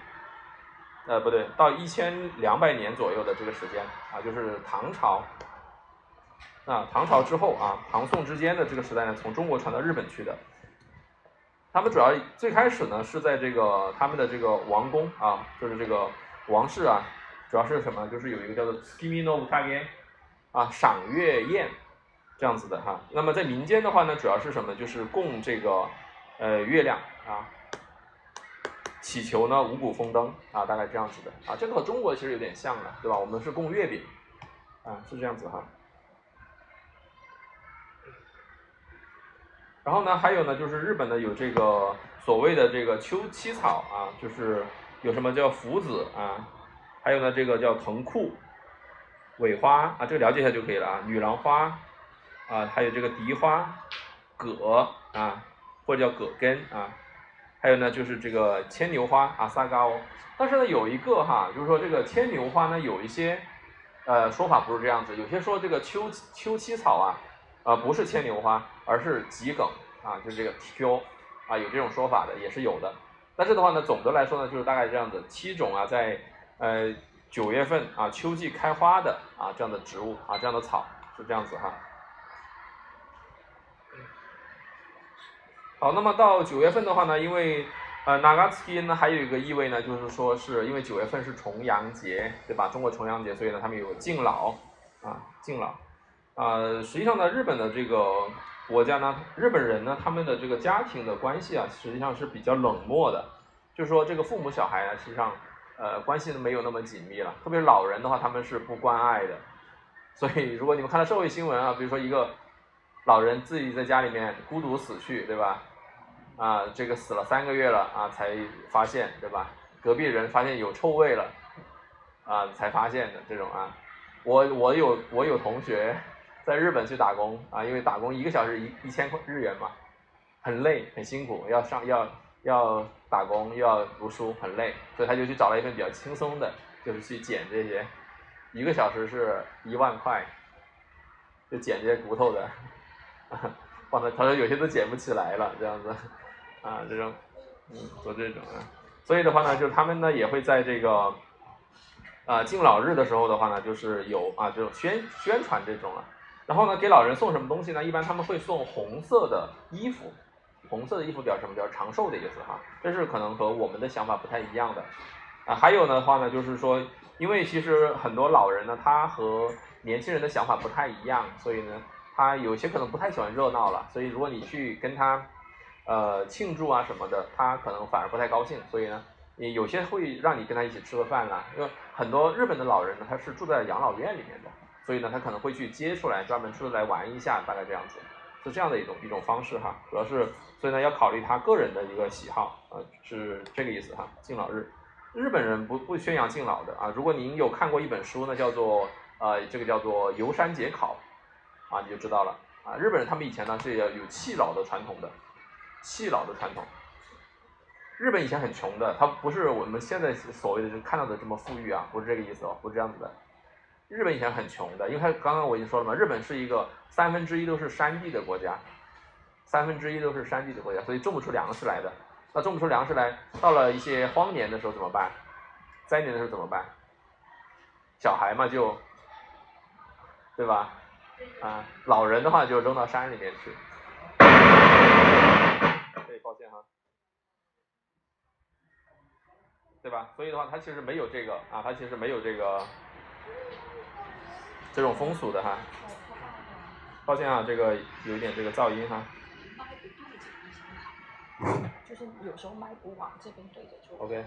呃，不对，到一千两百年左右的这个时间啊，就是唐朝。啊，唐朝之后啊，唐宋之间的这个时代呢，从中国传到日本去的。他们主要最开始呢是在这个他们的这个王宫啊，就是这个王室啊，主要是什么？就是有一个叫做 “skimino kage” 啊，赏月宴这样子的哈。那么在民间的话呢，主要是什么？就是供这个呃月亮啊。祈求呢五谷丰登啊，大概这样子的啊，这个和中国其实有点像的，对吧？我们是供月饼啊，是这样子哈。然后呢，还有呢，就是日本呢有这个所谓的这个秋七草啊，就是有什么叫福子啊，还有呢这个叫藤库、尾花啊，这个了解一下就可以了啊，女郎花啊，还有这个荻花、葛啊，或者叫葛根啊。还有呢，就是这个牵牛花啊，萨高。但是呢，有一个哈，就是说这个牵牛花呢，有一些呃说法不是这样子。有些说这个秋秋七草啊，呃不是牵牛花，而是桔梗啊，就是这个 Q 啊，有这种说法的也是有的。但是的话呢，总的来说呢，就是大概这样子，七种啊，在呃九月份啊秋季开花的啊这样的植物啊这样的草是这样子哈。好，那么到九月份的话呢，因为呃 Nagatsuki 呢还有一个意味呢，就是说是因为九月份是重阳节，对吧？中国重阳节，所以呢他们有敬老啊，敬老。呃，实际上呢，日本的这个国家呢，日本人呢，他们的这个家庭的关系啊，实际上是比较冷漠的，就是说这个父母小孩呢，实际上呃关系没有那么紧密了，特别是老人的话，他们是不关爱的。所以如果你们看到社会新闻啊，比如说一个老人自己在家里面孤独死去，对吧？啊，这个死了三个月了啊，才发现对吧？隔壁人发现有臭味了，啊，才发现的这种啊。我我有我有同学在日本去打工啊，因为打工一个小时一一千块日元嘛，很累很辛苦，要上要要打工又要读书很累，所以他就去找了一份比较轻松的，就是去捡这些，一个小时是一万块，就捡这些骨头的，放在他说有些都捡不起来了这样子。啊，这种，嗯，做这种啊，所以的话呢，就是他们呢也会在这个，啊敬老日的时候的话呢，就是有啊这种宣宣传这种啊，然后呢给老人送什么东西呢？一般他们会送红色的衣服，红色的衣服表示什么？表示长寿的意思哈，这是可能和我们的想法不太一样的，啊，还有的话呢，就是说，因为其实很多老人呢，他和年轻人的想法不太一样，所以呢，他有些可能不太喜欢热闹了，所以如果你去跟他。呃，庆祝啊什么的，他可能反而不太高兴，所以呢，你有些会让你跟他一起吃个饭啦。因为很多日本的老人呢，他是住在养老院里面的，所以呢，他可能会去接出来，专门出来玩一下，大概这样子，是这样的一种一种方式哈。主要是，所以呢，要考虑他个人的一个喜好，呃，是这个意思哈。敬老日，日本人不不宣扬敬老的啊。如果您有看过一本书呢，叫做呃，这个叫做游山节考，啊，你就知道了啊。日本人他们以前呢是要有弃老的传统的。弃老的传统，日本以前很穷的，它不是我们现在所谓的看到的这么富裕啊，不是这个意思哦，不是这样子的。日本以前很穷的，因为它刚刚我已经说了嘛，日本是一个三分之一都是山地的国家，三分之一都是山地的国家，所以种不出粮食来的。那种不出粮食来，到了一些荒年的时候怎么办？灾年的时候怎么办？小孩嘛就，对吧？啊，老人的话就扔到山里面去。对，抱歉哈。对吧？所以的话，它其实没有这个啊，它其实没有这个这种风俗的哈。抱歉啊，这个有一点这个噪音哈。就是有时候麦不往这边对着就 OK。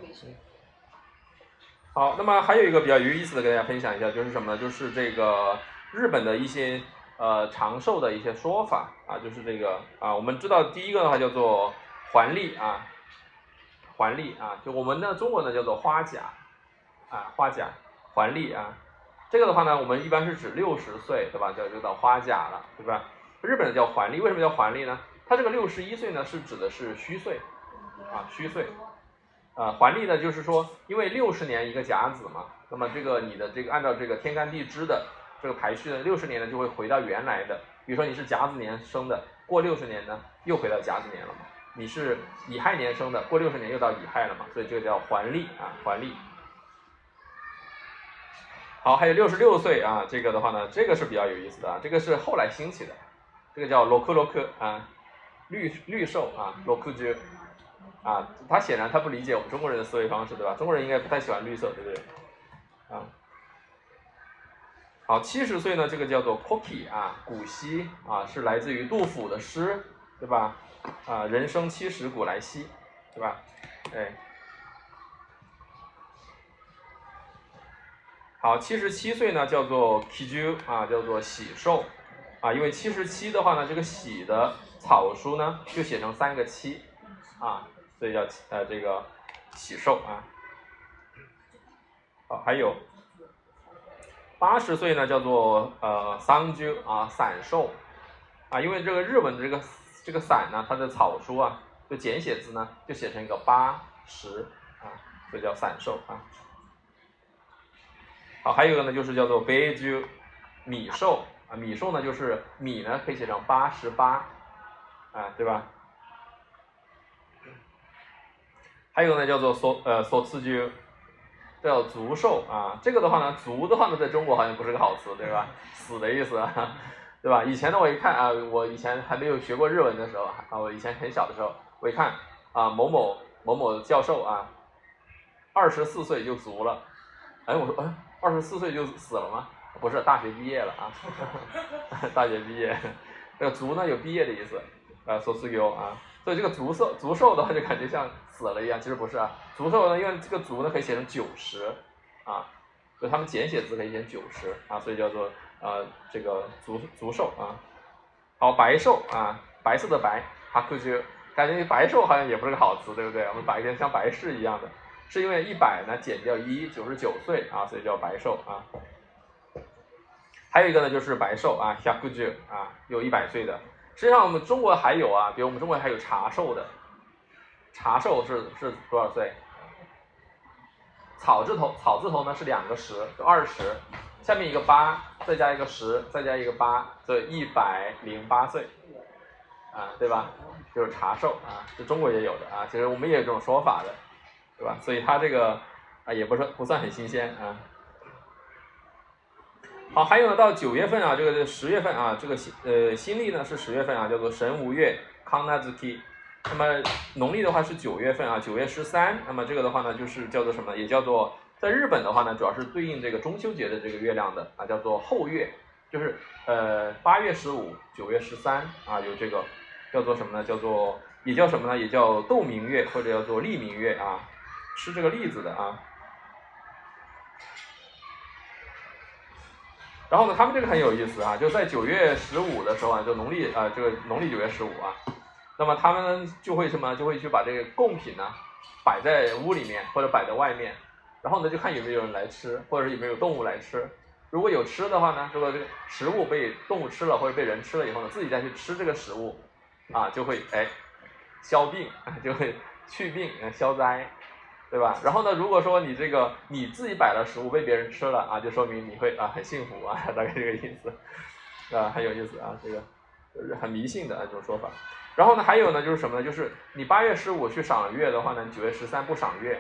好，那么还有一个比较有意思的，跟大家分享一下，就是什么呢？就是这个日本的一些呃长寿的一些说法啊，就是这个啊，我们知道第一个的话叫做环历啊。环历啊，就我们的中文呢叫做花甲，啊花甲环历啊，这个的话呢，我们一般是指六十岁，对吧？叫就到花甲了，对吧？日本的叫环历，为什么叫环历呢？它这个六十一岁呢是指的是虚岁，啊虚岁，啊环历呢就是说，因为六十年一个甲子嘛，那么这个你的这个按照这个天干地支的这个排序呢，六十年呢就会回到原来的，比如说你是甲子年生的，过六十年呢又回到甲子年了嘛。你是乙亥年生的，过六十年又到乙亥了嘛，所以这个叫还历啊，还历。好，还有六十六岁啊，这个的话呢，这个是比较有意思的啊，这个是后来兴起的，这个叫罗克罗克啊，绿绿寿啊，罗克居啊，他显然他不理解我们中国人的思维方式，对吧？中国人应该不太喜欢绿色，对不对？啊，好，七十岁呢，这个叫做 Cookie 啊，古稀啊，是来自于杜甫的诗，对吧？啊，人生七十古来稀，对吧？哎，好，七十七岁呢，叫做 kiju 啊，叫做喜寿啊，因为七十七的话呢，这个喜的草书呢，就写成三个七啊，所以叫呃这个喜寿啊。好，还有八十岁呢，叫做呃桑鸠啊，散寿啊，因为这个日文的这个。这个散呢，它的草书啊，就简写字呢，就写成一个八十啊，所以叫散寿啊。好，还有一个呢，就是叫做贝鸠米寿啊，米寿呢就是米呢可以写成八十八啊，对吧？还有呢叫做索呃索次鸠，叫足寿啊，这个的话呢，足的话呢，在中国好像不是个好词，对吧？死的意思。啊对吧？以前呢，我一看啊，我以前还没有学过日文的时候啊，我以前很小的时候，我一看啊，某某某某教授啊，二十四岁就卒了，哎，我说，哎，二十四岁就死了吗？不是，大学毕业了啊，大学毕业，这个卒呢有毕业的意思，啊，说四 Q 啊，所以这个卒寿卒寿的话就感觉像死了一样，其实不是啊，卒寿呢，因为这个卒呢可以写成九十啊，所以他们简写字可以写九十啊，所以叫做。呃，这个足足寿啊，好白寿啊，白色的白，哈克居，感觉白寿好像也不是个好词，对不对？我们白天像白事一样的，是因为一百呢减掉一，九十九岁啊，所以叫白寿啊。还有一个呢就是白寿啊，哈克居啊，有一百岁的。实际上我们中国还有啊，比如我们中国还有茶寿的，茶寿是是多少岁？草字头，草字头呢是两个十，就二十。下面一个八，再加一个十，再加一个八，所以一百零八岁，啊，对吧？就是茶寿啊，这中国也有的啊，其实我们也有这种说法的，对吧？所以它这个啊，也不是不算很新鲜啊。好，还有呢，到九月份啊，这个十月份啊，这个新呃新历呢是十月份啊，叫做神无月康纳兹 k 那么农历的话是九月份啊，九月十三，那么这个的话呢，就是叫做什么？也叫做。在日本的话呢，主要是对应这个中秋节的这个月亮的啊，叫做后月，就是呃八月十五、九月十三啊，有这个叫做什么呢？叫做也叫什么呢？也叫豆明月或者叫做立明月啊，吃这个栗子的啊。然后呢，他们这个很有意思啊，就在九月十五的时候啊，就农历啊这个农历九月十五啊，那么他们就会什么？就会去把这个贡品呢摆在屋里面或者摆在外面。然后呢，就看有没有人来吃，或者是有没有动物来吃。如果有吃的话呢，如果这个食物被动物吃了或者被人吃了以后呢，自己再去吃这个食物，啊，就会哎消病，就会去病、消灾，对吧？然后呢，如果说你这个你自己摆了食物被别人吃了啊，就说明你会啊很幸福啊，大概这个意思，啊很有意思啊，这个很迷信的这种说法。然后呢，还有呢就是什么呢？就是你八月十五去赏月的话呢，九月十三不赏月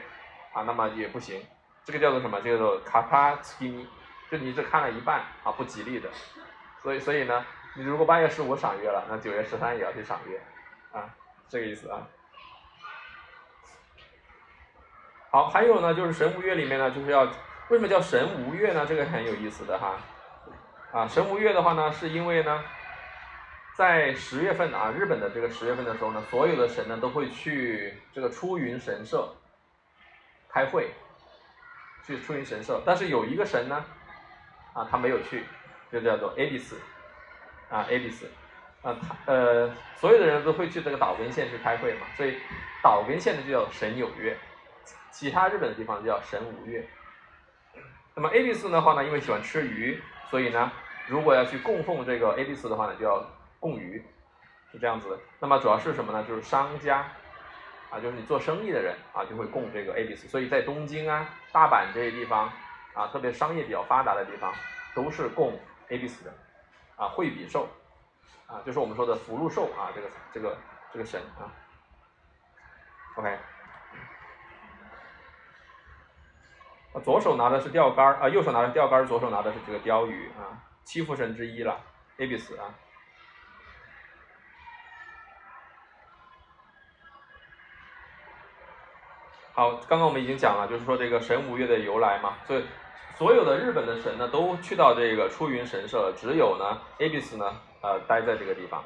啊，那么也不行。这个叫做什么？这个叫做卡帕斯基尼，就你只看了一半啊，不吉利的。所以，所以呢，你如果八月十五赏月了，那九月十三也要去赏月，啊，这个意思啊。好，还有呢，就是神无月里面呢，就是要为什么叫神无月呢？这个很有意思的哈。啊，神无月的话呢，是因为呢，在十月份啊，日本的这个十月份的时候呢，所有的神呢都会去这个出云神社开会。去出云神社，但是有一个神呢，啊，他没有去，就叫做 A B 斯，啊 A B 斯，啊他呃，所有的人都会去这个岛根县去开会嘛，所以岛根县的就叫神有月，其他日本的地方就叫神无月。那么 A B 斯的话呢，因为喜欢吃鱼，所以呢，如果要去供奉这个 A B 斯的话呢，就要供鱼，是这样子的。那么主要是什么呢？就是商家。啊，就是你做生意的人啊，就会供这个 A B C，所以在东京啊、大阪这些地方啊，特别商业比较发达的地方，都是供 A B C 的啊，惠比寿啊，就是我们说的福禄寿啊，这个这个这个神啊。OK，左手拿的是钓竿啊，右手拿的钓竿，左手拿的是这个鲷鱼啊，七福神之一了，A B C 啊。好，刚刚我们已经讲了，就是说这个神无月的由来嘛，所以所有的日本的神呢都去到这个出云神社，只有呢 A B S 呢呃待在这个地方，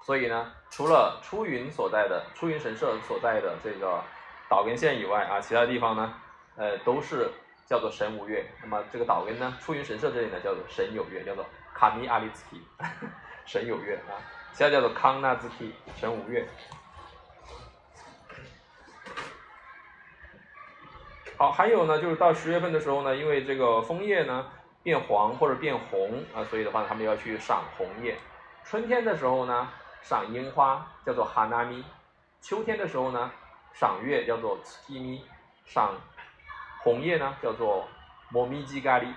所以呢除了出云所在的出云神社所在的这个岛根县以外啊，其他地方呢呃都是叫做神无月。那么这个岛根呢出云神社这里呢叫做神有月，叫做卡米阿里兹基 神有月啊，其他叫做康纳兹基神无月。好，还有呢，就是到十月份的时候呢，因为这个枫叶呢变黄或者变红啊，所以的话他们要去赏红叶。春天的时候呢，赏樱花叫做哈纳米；秋天的时候呢，赏月叫做茨基米；赏红叶呢叫做摩咪吉咖喱，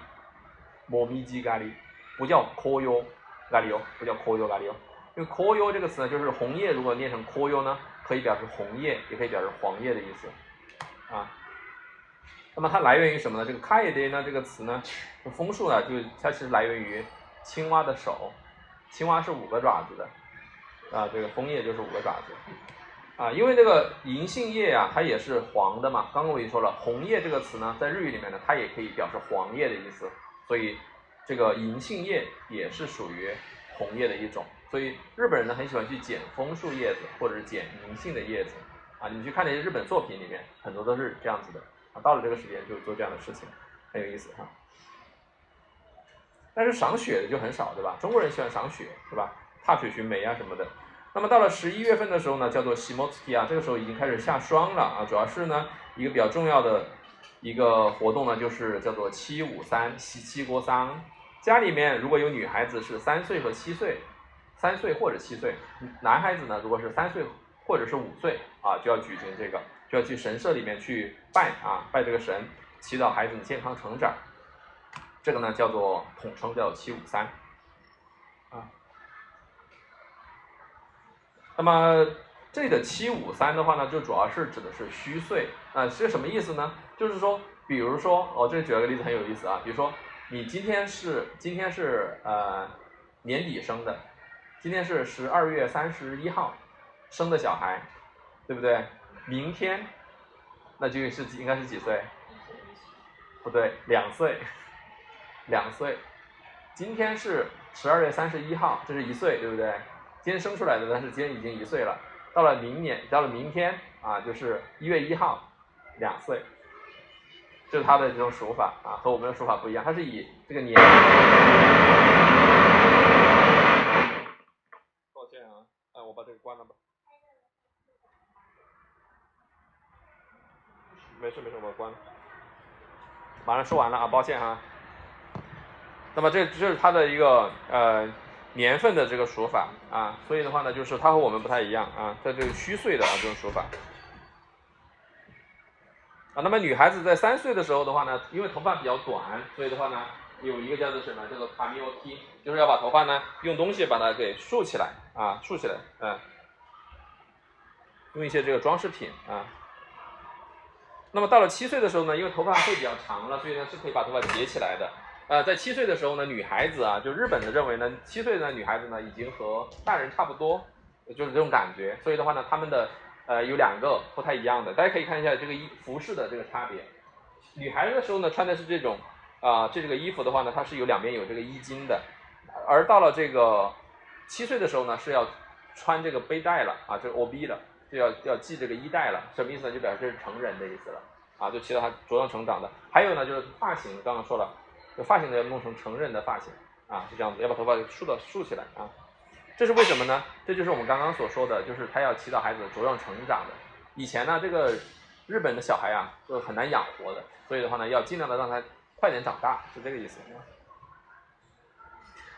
摩咪吉咖喱不叫科哟咖喱哦，不叫科哟咖喱哦，因为科哟这个词呢，就是红叶，如果念成科哟呢，可以表示红叶，也可以表示黄叶的意思啊。那么它来源于什么呢？这个 k a i d 呢这个词呢，枫树呢，就它是来源于青蛙的手，青蛙是五个爪子的，啊，这个枫叶就是五个爪子，啊，因为这个银杏叶啊，它也是黄的嘛。刚刚我已经说了，红叶这个词呢，在日语里面呢，它也可以表示黄叶的意思，所以这个银杏叶也是属于红叶的一种。所以日本人呢，很喜欢去捡枫树叶子或者是捡银杏的叶子，啊，你去看那些日本作品里面，很多都是这样子的。啊，到了这个时间就做这样的事情，很有意思哈。但是赏雪的就很少，对吧？中国人喜欢赏雪，对吧？踏雪寻梅啊什么的。那么到了十一月份的时候呢，叫做西莫斯基啊，这个时候已经开始下霜了啊。主要是呢，一个比较重要的一个活动呢，就是叫做七五三喜七国丧。家里面如果有女孩子是三岁和七岁，三岁或者七岁，男孩子呢如果是三岁或者是五岁啊，就要举行这个。就要去神社里面去拜啊，拜这个神，祈祷孩子的健康成长。这个呢叫做统称叫七五三，啊。那么这里的七五三的话呢，就主要是指的是虚岁啊，是什么意思呢？就是说，比如说，哦，这里举了个例子很有意思啊，比如说你今天是今天是呃年底生的，今天是十二月三十一号生的小孩，对不对？明天，那就是应该是几岁？不对，两岁，两岁。今天是十二月三十一号，这是一岁，对不对？今天生出来的，但是今天已经一岁了。到了明年，到了明天啊，就是一月一号，两岁。这是他的这种数法啊，和我们的数法不一样，他是以这个年。抱歉啊，哎，我把这个关了吧。没事没事，我关了。马上说完了啊，抱歉哈。那么这这是它的一个呃年份的这个数法啊，所以的话呢，就是它和我们不太一样啊，在这个虚岁的啊这种数法。啊，那么女孩子在三岁的时候的话呢，因为头发比较短，所以的话呢，有一个叫做什么，叫做卡米奥提，就是要把头发呢用东西把它给竖起来啊，竖起来，嗯，用一些这个装饰品啊。那么到了七岁的时候呢，因为头发会比较长了，所以呢是可以把头发叠起来的。呃，在七岁的时候呢，女孩子啊，就日本的认为呢，七岁的女孩子呢已经和大人差不多，就是这种感觉。所以的话呢，他们的呃有两个不太一样的，大家可以看一下这个衣服饰的这个差别。女孩子的时候呢，穿的是这种啊，这个衣服的话呢，它是有两边有这个衣襟的，而到了这个七岁的时候呢，是要穿这个背带了啊，这个 OB 了。就要要系这个衣带了，什么意思呢？就表示成人的意思了，啊，就起到他茁壮成长的。还有呢，就是发型，刚刚说了，就发型的要弄成成人的发型，啊，是这样子，要把头发竖到竖起来啊。这是为什么呢？这就是我们刚刚所说的，就是他要祈祷孩子茁壮成长的。以前呢，这个日本的小孩啊，就很难养活的，所以的话呢，要尽量的让他快点长大，是这个意思。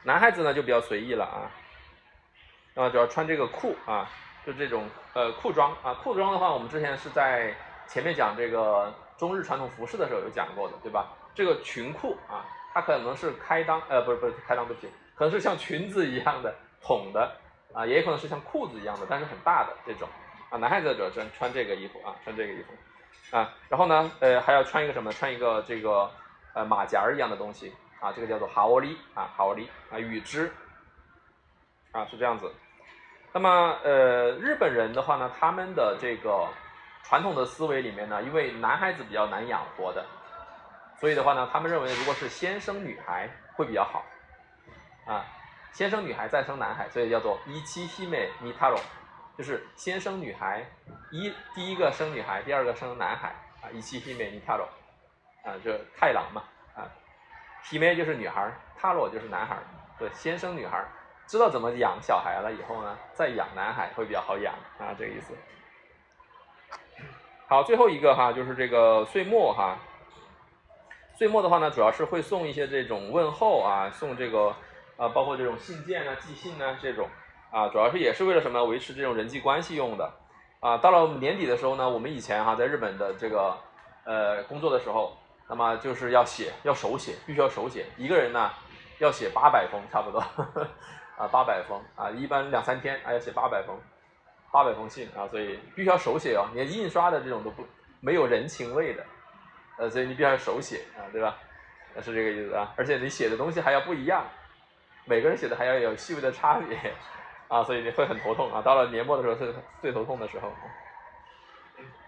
男孩子呢就比较随意了啊，那么就要穿这个裤啊。就这种呃裤装啊，裤装的话，我们之前是在前面讲这个中日传统服饰的时候有讲过的，对吧？这个裙裤啊，它可能是开裆，呃，不是不是开裆，对不起，可能是像裙子一样的筒的啊，也有可能是像裤子一样的，但是很大的这种啊。男孩子主要穿穿这个衣服啊，穿这个衣服啊，然后呢，呃，还要穿一个什么？穿一个这个呃马甲一样的东西啊，这个叫做哈沃利啊，哈沃利啊，羽织啊，是这样子。那么，呃，日本人的话呢，他们的这个传统的思维里面呢，因为男孩子比较难养活的，所以的话呢，他们认为如果是先生女孩会比较好，啊，先生女孩再生男孩，所以叫做一妻希美尼塔罗，就是先生女孩一第一个生女孩，第二个生男孩，啊，一妻希美尼塔罗，啊，就太郎嘛，啊，希美就是女孩，塔罗就是男孩，对，先生女孩。知道怎么养小孩了以后呢，再养男孩会比较好养啊，这个意思。好，最后一个哈，就是这个岁末哈。岁末的话呢，主要是会送一些这种问候啊，送这个啊，包括这种信件啊、寄信啊这种啊，主要是也是为了什么？维持这种人际关系用的啊。到了年底的时候呢，我们以前哈在日本的这个呃工作的时候，那么就是要写，要手写，必须要手写，一个人呢要写八百封差不多。啊，八百封啊，一般两三天，啊要写八百封，八百封信啊，所以必须要手写哦，连印刷的这种都不没有人情味的，呃，所以你必须要手写啊，对吧？是这个意思啊，而且你写的东西还要不一样，每个人写的还要有细微的差别啊，所以你会很头痛啊。到了年末的时候是最头痛的时候，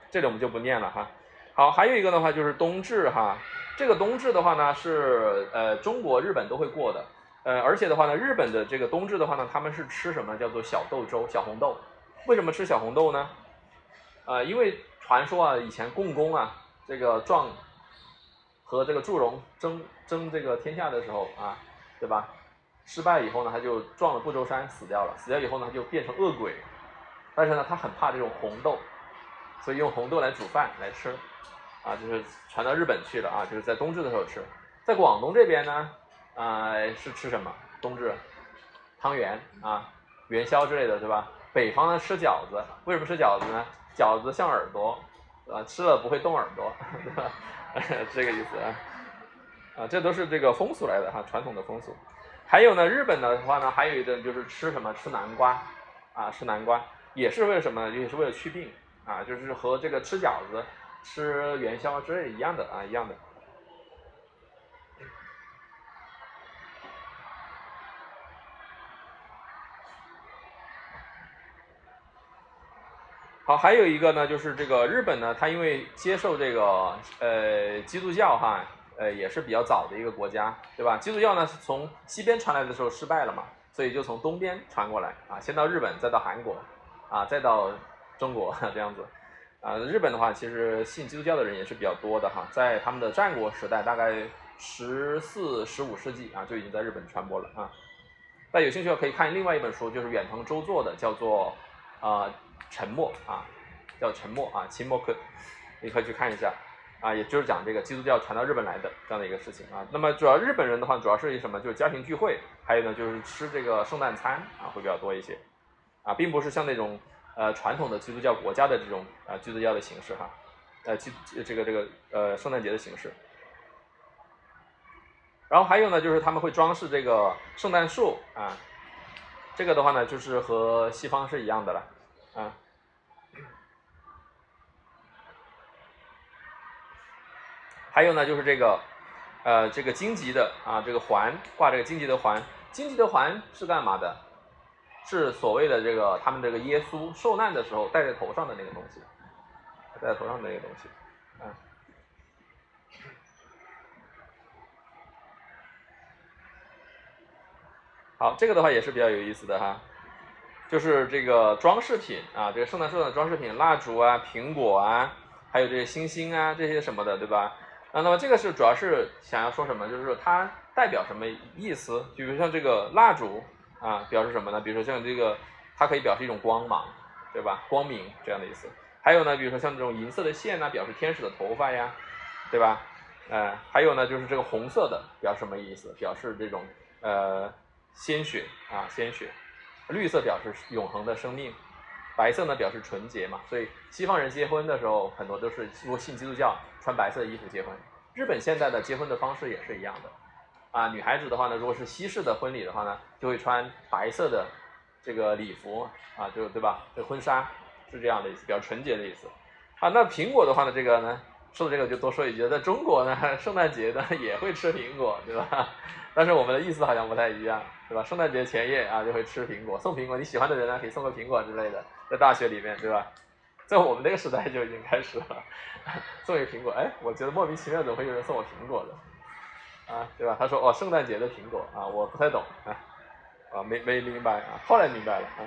这里我们就不念了哈。好，还有一个的话就是冬至哈，这个冬至的话呢是呃中国、日本都会过的。呃，而且的话呢，日本的这个冬至的话呢，他们是吃什么？叫做小豆粥、小红豆。为什么吃小红豆呢？呃，因为传说啊，以前共工啊，这个壮和这个祝融争争这个天下的时候啊，对吧？失败以后呢，他就撞了不周山死掉了。死掉以后呢，他就变成恶鬼。但是呢，他很怕这种红豆，所以用红豆来煮饭来吃。啊，就是传到日本去了啊，就是在冬至的时候吃。在广东这边呢。啊，是吃什么？冬至，汤圆啊，元宵之类的，对吧？北方呢吃饺子，为什么吃饺子呢？饺子像耳朵，啊，吃了不会动耳朵，对吧？这个意思啊，啊，这都是这个风俗来的哈，传统的风俗。还有呢，日本的话呢，还有一个就是吃什么？吃南瓜，啊，吃南瓜也是为了什么？也是为了祛病啊，就是和这个吃饺子、吃元宵之类一样的啊，一样的。好，还有一个呢，就是这个日本呢，它因为接受这个呃基督教哈，呃也是比较早的一个国家，对吧？基督教呢是从西边传来的时候失败了嘛，所以就从东边传过来啊，先到日本，再到韩国，啊，再到中国 这样子，啊，日本的话其实信基督教的人也是比较多的哈，在他们的战国时代，大概十四、十五世纪啊就已经在日本传播了啊。那有兴趣的可以看另外一本书，就是远藤周作的，叫做啊。沉默啊，叫沉默啊，秦默克，你可以去看一下啊，也就是讲这个基督教传到日本来的这样的一个事情啊。那么主要日本人的话，主要是以什么？就是家庭聚会，还有呢就是吃这个圣诞餐啊，会比较多一些啊，并不是像那种呃传统的基督教国家的这种啊基督教的形式哈。呃，这这个这个呃圣诞节的形式。然后还有呢，就是他们会装饰这个圣诞树啊，这个的话呢，就是和西方是一样的了啊。还有呢，就是这个呃这个荆棘的啊这个环挂这个荆棘的环，荆棘的环是干嘛的？是所谓的这个他们这个耶稣受难的时候戴在头上的那个东西，戴在头上的那个东西，嗯。好，这个的话也是比较有意思的哈，就是这个装饰品啊，这个圣诞树上的装饰品，蜡烛啊，苹果啊，还有这些星星啊，这些什么的，对吧？啊，那么这个是主要是想要说什么？就是说它代表什么意思？就比如像这个蜡烛啊，表示什么呢？比如说像这个，它可以表示一种光芒，对吧？光明这样的意思。还有呢，比如说像这种银色的线呢，表示天使的头发呀，对吧？呃，还有呢，就是这个红色的表示什么意思？表示这种呃。鲜血啊，鲜血，绿色表示永恒的生命，白色呢表示纯洁嘛，所以西方人结婚的时候很多都是如果信基督教穿白色的衣服结婚。日本现在的结婚的方式也是一样的，啊，女孩子的话呢，如果是西式的婚礼的话呢，就会穿白色的这个礼服啊，就对吧？这婚纱是这样的意思，比较纯洁的意思。啊，那苹果的话呢，这个呢，说到这个就多说一句，在中国呢，圣诞节呢也会吃苹果，对吧？但是我们的意思好像不太一样。对吧？圣诞节前夜啊，就会吃苹果，送苹果。你喜欢的人呢，可以送个苹果之类的。在大学里面，对吧？在我们那个时代就已经开始了，送一苹果。哎，我觉得莫名其妙，怎么会有人送我苹果的？啊，对吧？他说哦，圣诞节的苹果啊，我不太懂啊，啊，没没明白啊，后来明白了啊，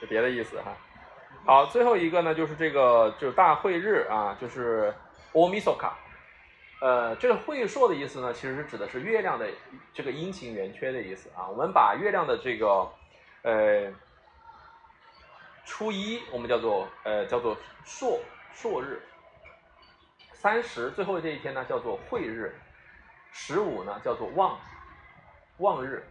就别的意思哈。好，最后一个呢，就是这个就是大会日啊，就是 Omisoka。呃，这个会朔的意思呢，其实是指的是月亮的这个阴晴圆缺的意思啊。我们把月亮的这个呃初一，我们叫做呃叫做朔朔日，三十最后这一天呢叫做会日，十五呢叫做望望日，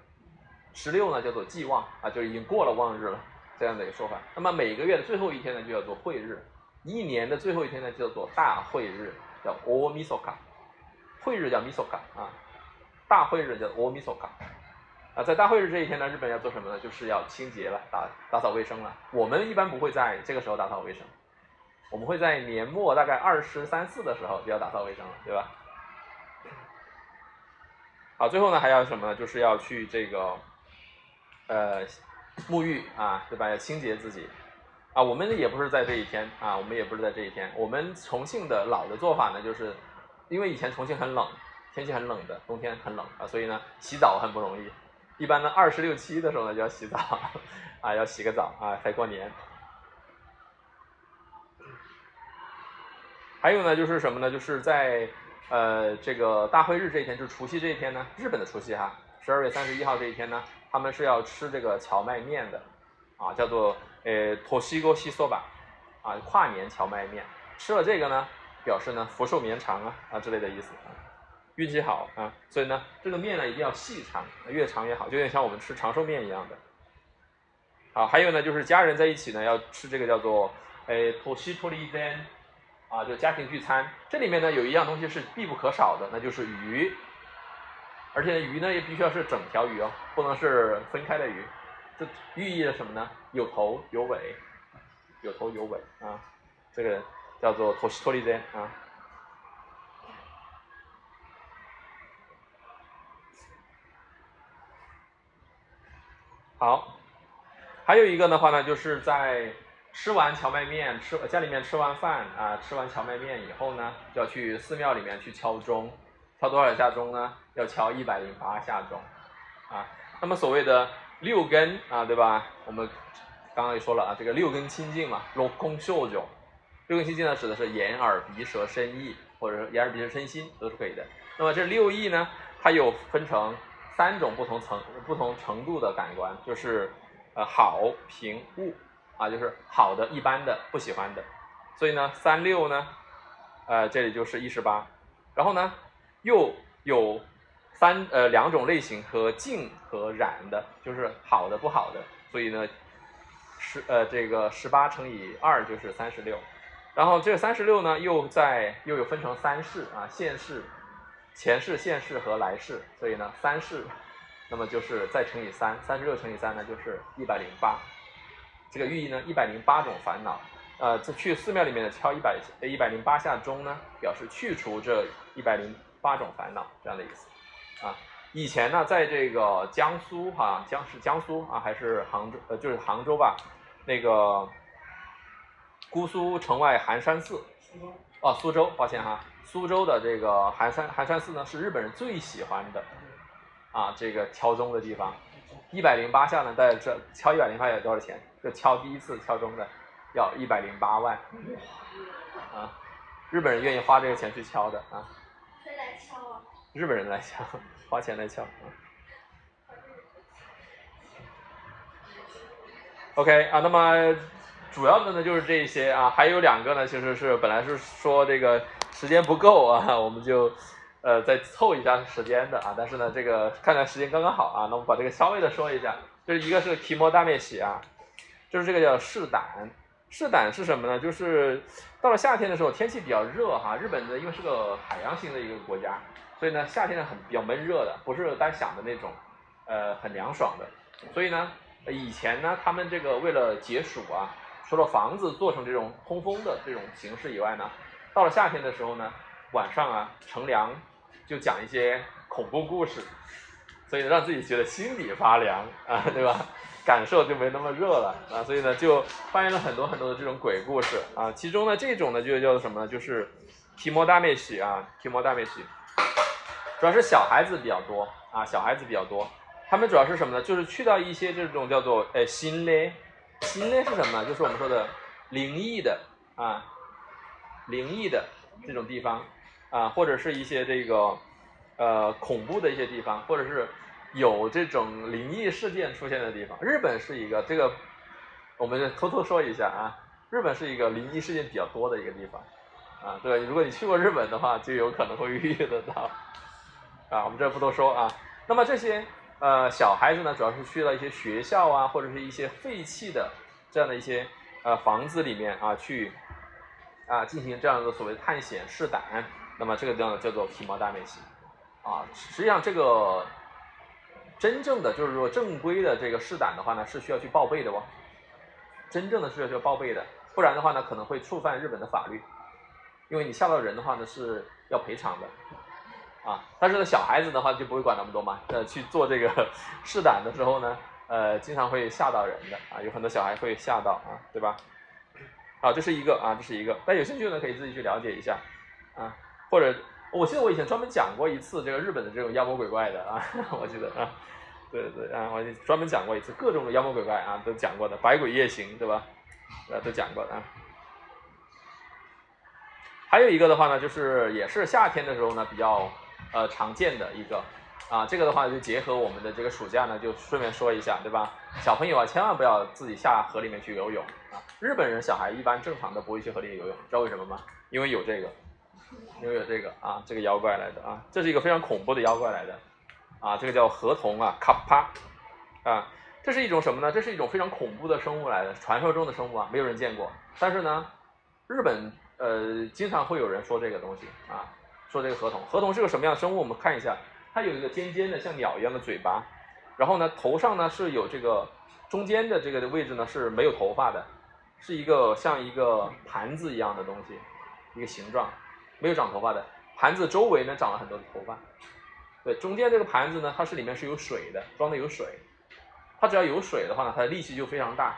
十六呢叫做祭望啊，就已经过了望日了这样的一个说法。那么每个月的最后一天呢就叫做会日，一年的最后一天呢叫做大会日，叫 Omisoka。会日叫 Misoka 啊，大会日叫 O Misoka 啊，在大会日这一天呢，日本要做什么呢？就是要清洁了，打打扫卫生了。我们一般不会在这个时候打扫卫生，我们会在年末大概二十三四的时候就要打扫卫生了，对吧？好，最后呢还要什么呢？就是要去这个呃沐浴啊，对吧？要清洁自己啊。我们也不是在这一天啊，我们也不是在这一天。我们重庆的老的做法呢，就是。因为以前重庆很冷，天气很冷的，冬天很冷啊，所以呢，洗澡很不容易。一般呢，二十六七的时候呢就要洗澡，啊，要洗个澡啊，才过年。还有呢，就是什么呢？就是在呃这个大会日这一天，就是除夕这一天呢，日本的除夕哈，十二月三十一号这一天呢，他们是要吃这个荞麦面的，啊，叫做呃托西哥西索吧，啊，跨年荞麦面，吃了这个呢。表示呢福寿绵长啊啊之类的意思啊，运气好啊，所以呢这个面呢一定要细长，越长越好，就有点像我们吃长寿面一样的。好，还有呢就是家人在一起呢要吃这个叫做诶托西托利丹啊，就家庭聚餐。这里面呢有一样东西是必不可少的，那就是鱼，而且鱼呢也必须要是整条鱼哦，不能是分开的鱼。这寓意了什么呢？有头有尾，有头有尾啊，这个。叫做托西托利珍啊，好，还有一个的话呢，就是在吃完荞麦面，吃家里面吃完饭啊，吃完荞麦面以后呢，就要去寺庙里面去敲钟，敲多少下钟呢？要敲一百零八下钟，啊，那么所谓的六根啊，对吧？我们刚刚也说了啊，这个六根清净嘛，六空秀九。六根清净呢，指的是眼耳鼻舌身意，或者说眼耳鼻舌身心都是可以的。那么这六意呢，它又分成三种不同层、不同程度的感官，就是呃好、平、恶啊，就是好的、一般的、不喜欢的。所以呢，三六呢，呃这里就是一十八。然后呢，又有三呃两种类型和净和染的，就是好的、不好的。所以呢。十呃这个十八乘以二就是三十六，然后这个三十六呢又在又有分成三世啊现世、前世、现世和来世，所以呢三世，那么就是再乘以三，三十六乘以三呢就是一百零八，这个寓意呢一百零八种烦恼，呃这去寺庙里面的敲一百一百零八下钟呢，表示去除这一百零八种烦恼这样的意思啊。以前呢，在这个江苏哈，江是江苏啊，还是杭州？呃，就是杭州吧。那个姑苏城外寒山寺，哦，苏州，抱歉哈，苏州的这个寒山寒山寺呢，是日本人最喜欢的啊，这个敲钟的地方。一百零八下呢，在这敲一百零八下多少钱？就敲第一次敲钟的，要一百零八万啊！日本人愿意花这个钱去敲的啊。日本人来敲。花钱来敲啊，OK 啊，那么主要的呢就是这些啊，还有两个呢，其实是本来是说这个时间不够啊，我们就呃再凑一下时间的啊，但是呢这个看来时间刚刚好啊，那我把这个稍微的说一下，就是一个是提摩大面喜啊，就是这个叫试胆，试胆是什么呢？就是到了夏天的时候，天气比较热哈，日本的因为是个海洋型的一个国家。所以呢，夏天呢很比较闷热的，不是大家想的那种，呃，很凉爽的。所以呢，以前呢，他们这个为了解暑啊，除了房子做成这种通风的这种形式以外呢，到了夏天的时候呢，晚上啊乘凉就讲一些恐怖故事，所以让自己觉得心里发凉啊，对吧？感受就没那么热了啊。所以呢，就发现了很多很多的这种鬼故事啊。其中呢，这种呢就叫做什么呢？就是提摩大灭喜啊，提摩大灭喜。主要是小孩子比较多啊，小孩子比较多，他们主要是什么呢？就是去到一些这种叫做呃心嘞，心嘞是什么？就是我们说的灵异的啊，灵异的这种地方啊，或者是一些这个呃恐怖的一些地方，或者是有这种灵异事件出现的地方。日本是一个这个，我们偷偷说一下啊，日本是一个灵异事件比较多的一个地方啊。对，如果你去过日本的话，就有可能会遇得到。啊，我们这不多说啊。那么这些呃小孩子呢，主要是去了一些学校啊，或者是一些废弃的这样的一些呃房子里面啊，去啊进行这样的所谓探险试胆。那么这个叫叫做皮毛大美西啊。实际上这个真正的就是说正规的这个试胆的话呢，是需要去报备的哦。真正的是需要报备的，不然的话呢，可能会触犯日本的法律，因为你吓到人的话呢，是要赔偿的。啊，但是呢，小孩子的话就不会管那么多嘛。呃，去做这个 试胆的时候呢，呃，经常会吓到人的啊，有很多小孩会吓到啊，对吧？啊，这是一个啊，这是一个。但有兴趣呢，可以自己去了解一下啊。或者，我记得我以前专门讲过一次这个日本的这种妖魔鬼怪的啊，我记得啊，对对啊，我专门讲过一次各种的妖魔鬼怪啊，都讲过的，百鬼夜行，对吧？呃，都讲过的啊。还有一个的话呢，就是也是夏天的时候呢，比较。呃，常见的一个啊，这个的话就结合我们的这个暑假呢，就顺便说一下，对吧？小朋友啊，千万不要自己下河里面去游泳啊。日本人小孩一般正常的不会去河里游泳，知道为什么吗？因为有这个，因为有这个啊，这个妖怪来的啊，这是一个非常恐怖的妖怪来的啊，这个叫河童啊，卡帕啊，这是一种什么呢？这是一种非常恐怖的生物来的，传说中的生物啊，没有人见过。但是呢，日本呃，经常会有人说这个东西啊。说这个河童，河童是个什么样的生物？我们看一下，它有一个尖尖的像鸟一样的嘴巴，然后呢，头上呢是有这个中间的这个位置呢是没有头发的，是一个像一个盘子一样的东西，一个形状，没有长头发的。盘子周围呢长了很多的头发，对，中间这个盘子呢它是里面是有水的，装的有水，它只要有水的话呢，它的力气就非常大，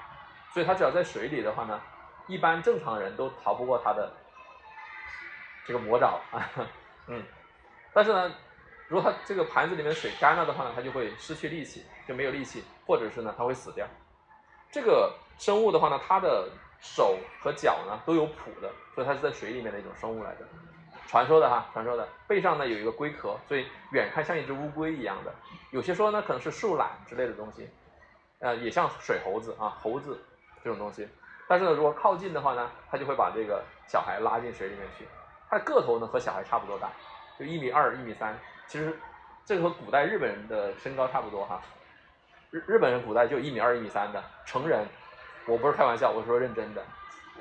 所以它只要在水里的话呢，一般正常人都逃不过它的这个魔爪啊。嗯，但是呢，如果它这个盘子里面水干了的话呢，它就会失去力气，就没有力气，或者是呢，它会死掉。这个生物的话呢，它的手和脚呢都有蹼的，所以它是在水里面的一种生物来的。传说的哈，传说的背上呢有一个龟壳，所以远看像一只乌龟一样的。有些说呢可能是树懒之类的东西，呃，也像水猴子啊，猴子这种东西。但是呢，如果靠近的话呢，它就会把这个小孩拉进水里面去。它的个头呢和小孩差不多大，就一米二、一米三。其实这个和古代日本人的身高差不多哈。日日本人古代就一米二、一米三的成人，我不是开玩笑，我说认真的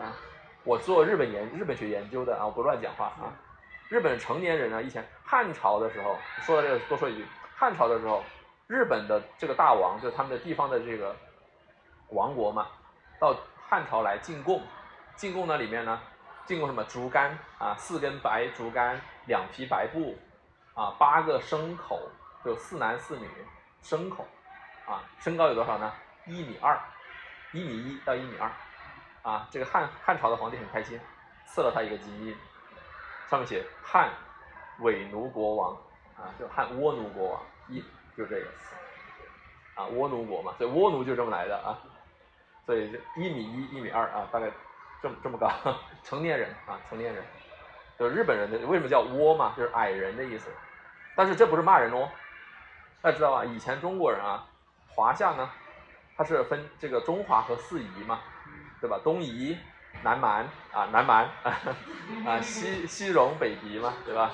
啊。我做日本研日本学研究的啊，我不乱讲话啊。日本成年人呢，以前汉朝的时候，说到这个多说一句，汉朝的时候，日本的这个大王就是他们的地方的这个王国嘛，到汉朝来进贡，进贡呢里面呢，进贡什么竹竿啊，四根白竹竿，两匹白布，啊，八个牲口，就四男四女牲口，啊，身高有多少呢？一米二，一米一到一米二，啊，这个汉汉朝的皇帝很开心，赐了他一个基因。上面写汉伪奴国王啊，就汉倭奴国王，一就这个啊，倭奴国嘛，所以倭奴就这么来的啊，所以一米一、一米二啊，大概这么这么高，成年人啊，成年人，就是日本人的为什么叫倭嘛，就是矮人的意思，但是这不是骂人哦，大家知道吧？以前中国人啊，华夏呢，它是分这个中华和四夷嘛，对吧？东夷。南蛮啊，南蛮 啊，西西戎北狄嘛，对吧？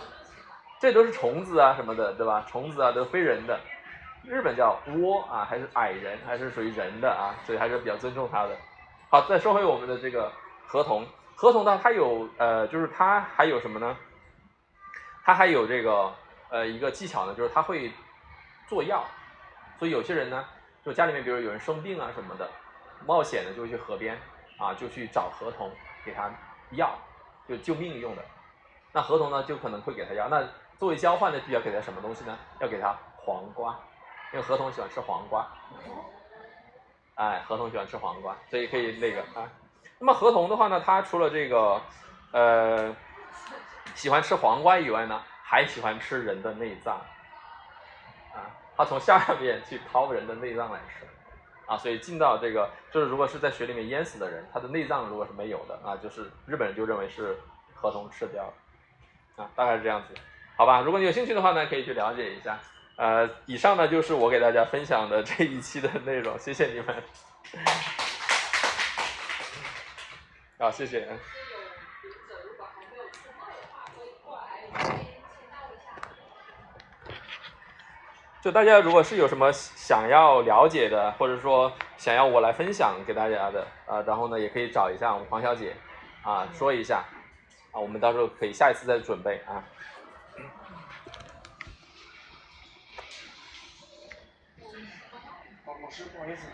这都是虫子啊什么的，对吧？虫子啊都是非人的。日本叫倭啊，还是矮人，还是属于人的啊，所以还是比较尊重他的。好，再说回我们的这个合同，合同呢，它有呃，就是它还有什么呢？它还有这个呃一个技巧呢，就是它会做药，所以有些人呢，就家里面比如有人生病啊什么的，冒险呢就会去河边。啊，就去找合同给他药，就救命用的。那合同呢，就可能会给他药。那作为交换的，必要给他什么东西呢？要给他黄瓜，因为合同喜欢吃黄瓜。哎，合同喜欢吃黄瓜，所以可以那个啊。那么河童的话呢，它除了这个呃喜欢吃黄瓜以外呢，还喜欢吃人的内脏。啊，他从下面去掏人的内脏来吃。啊，所以进到这个，就是如果是在水里面淹死的人，他的内脏如果是没有的啊，就是日本人就认为是河童吃掉了，啊，大概是这样子，好吧？如果你有兴趣的话呢，可以去了解一下。呃，以上呢就是我给大家分享的这一期的内容，谢谢你们。好，谢谢。就大家如果是有什么想要了解的，或者说想要我来分享给大家的，啊，然后呢也可以找一下我们黄小姐，啊，说一下，啊，我们到时候可以下一次再准备啊。老师，不好意思。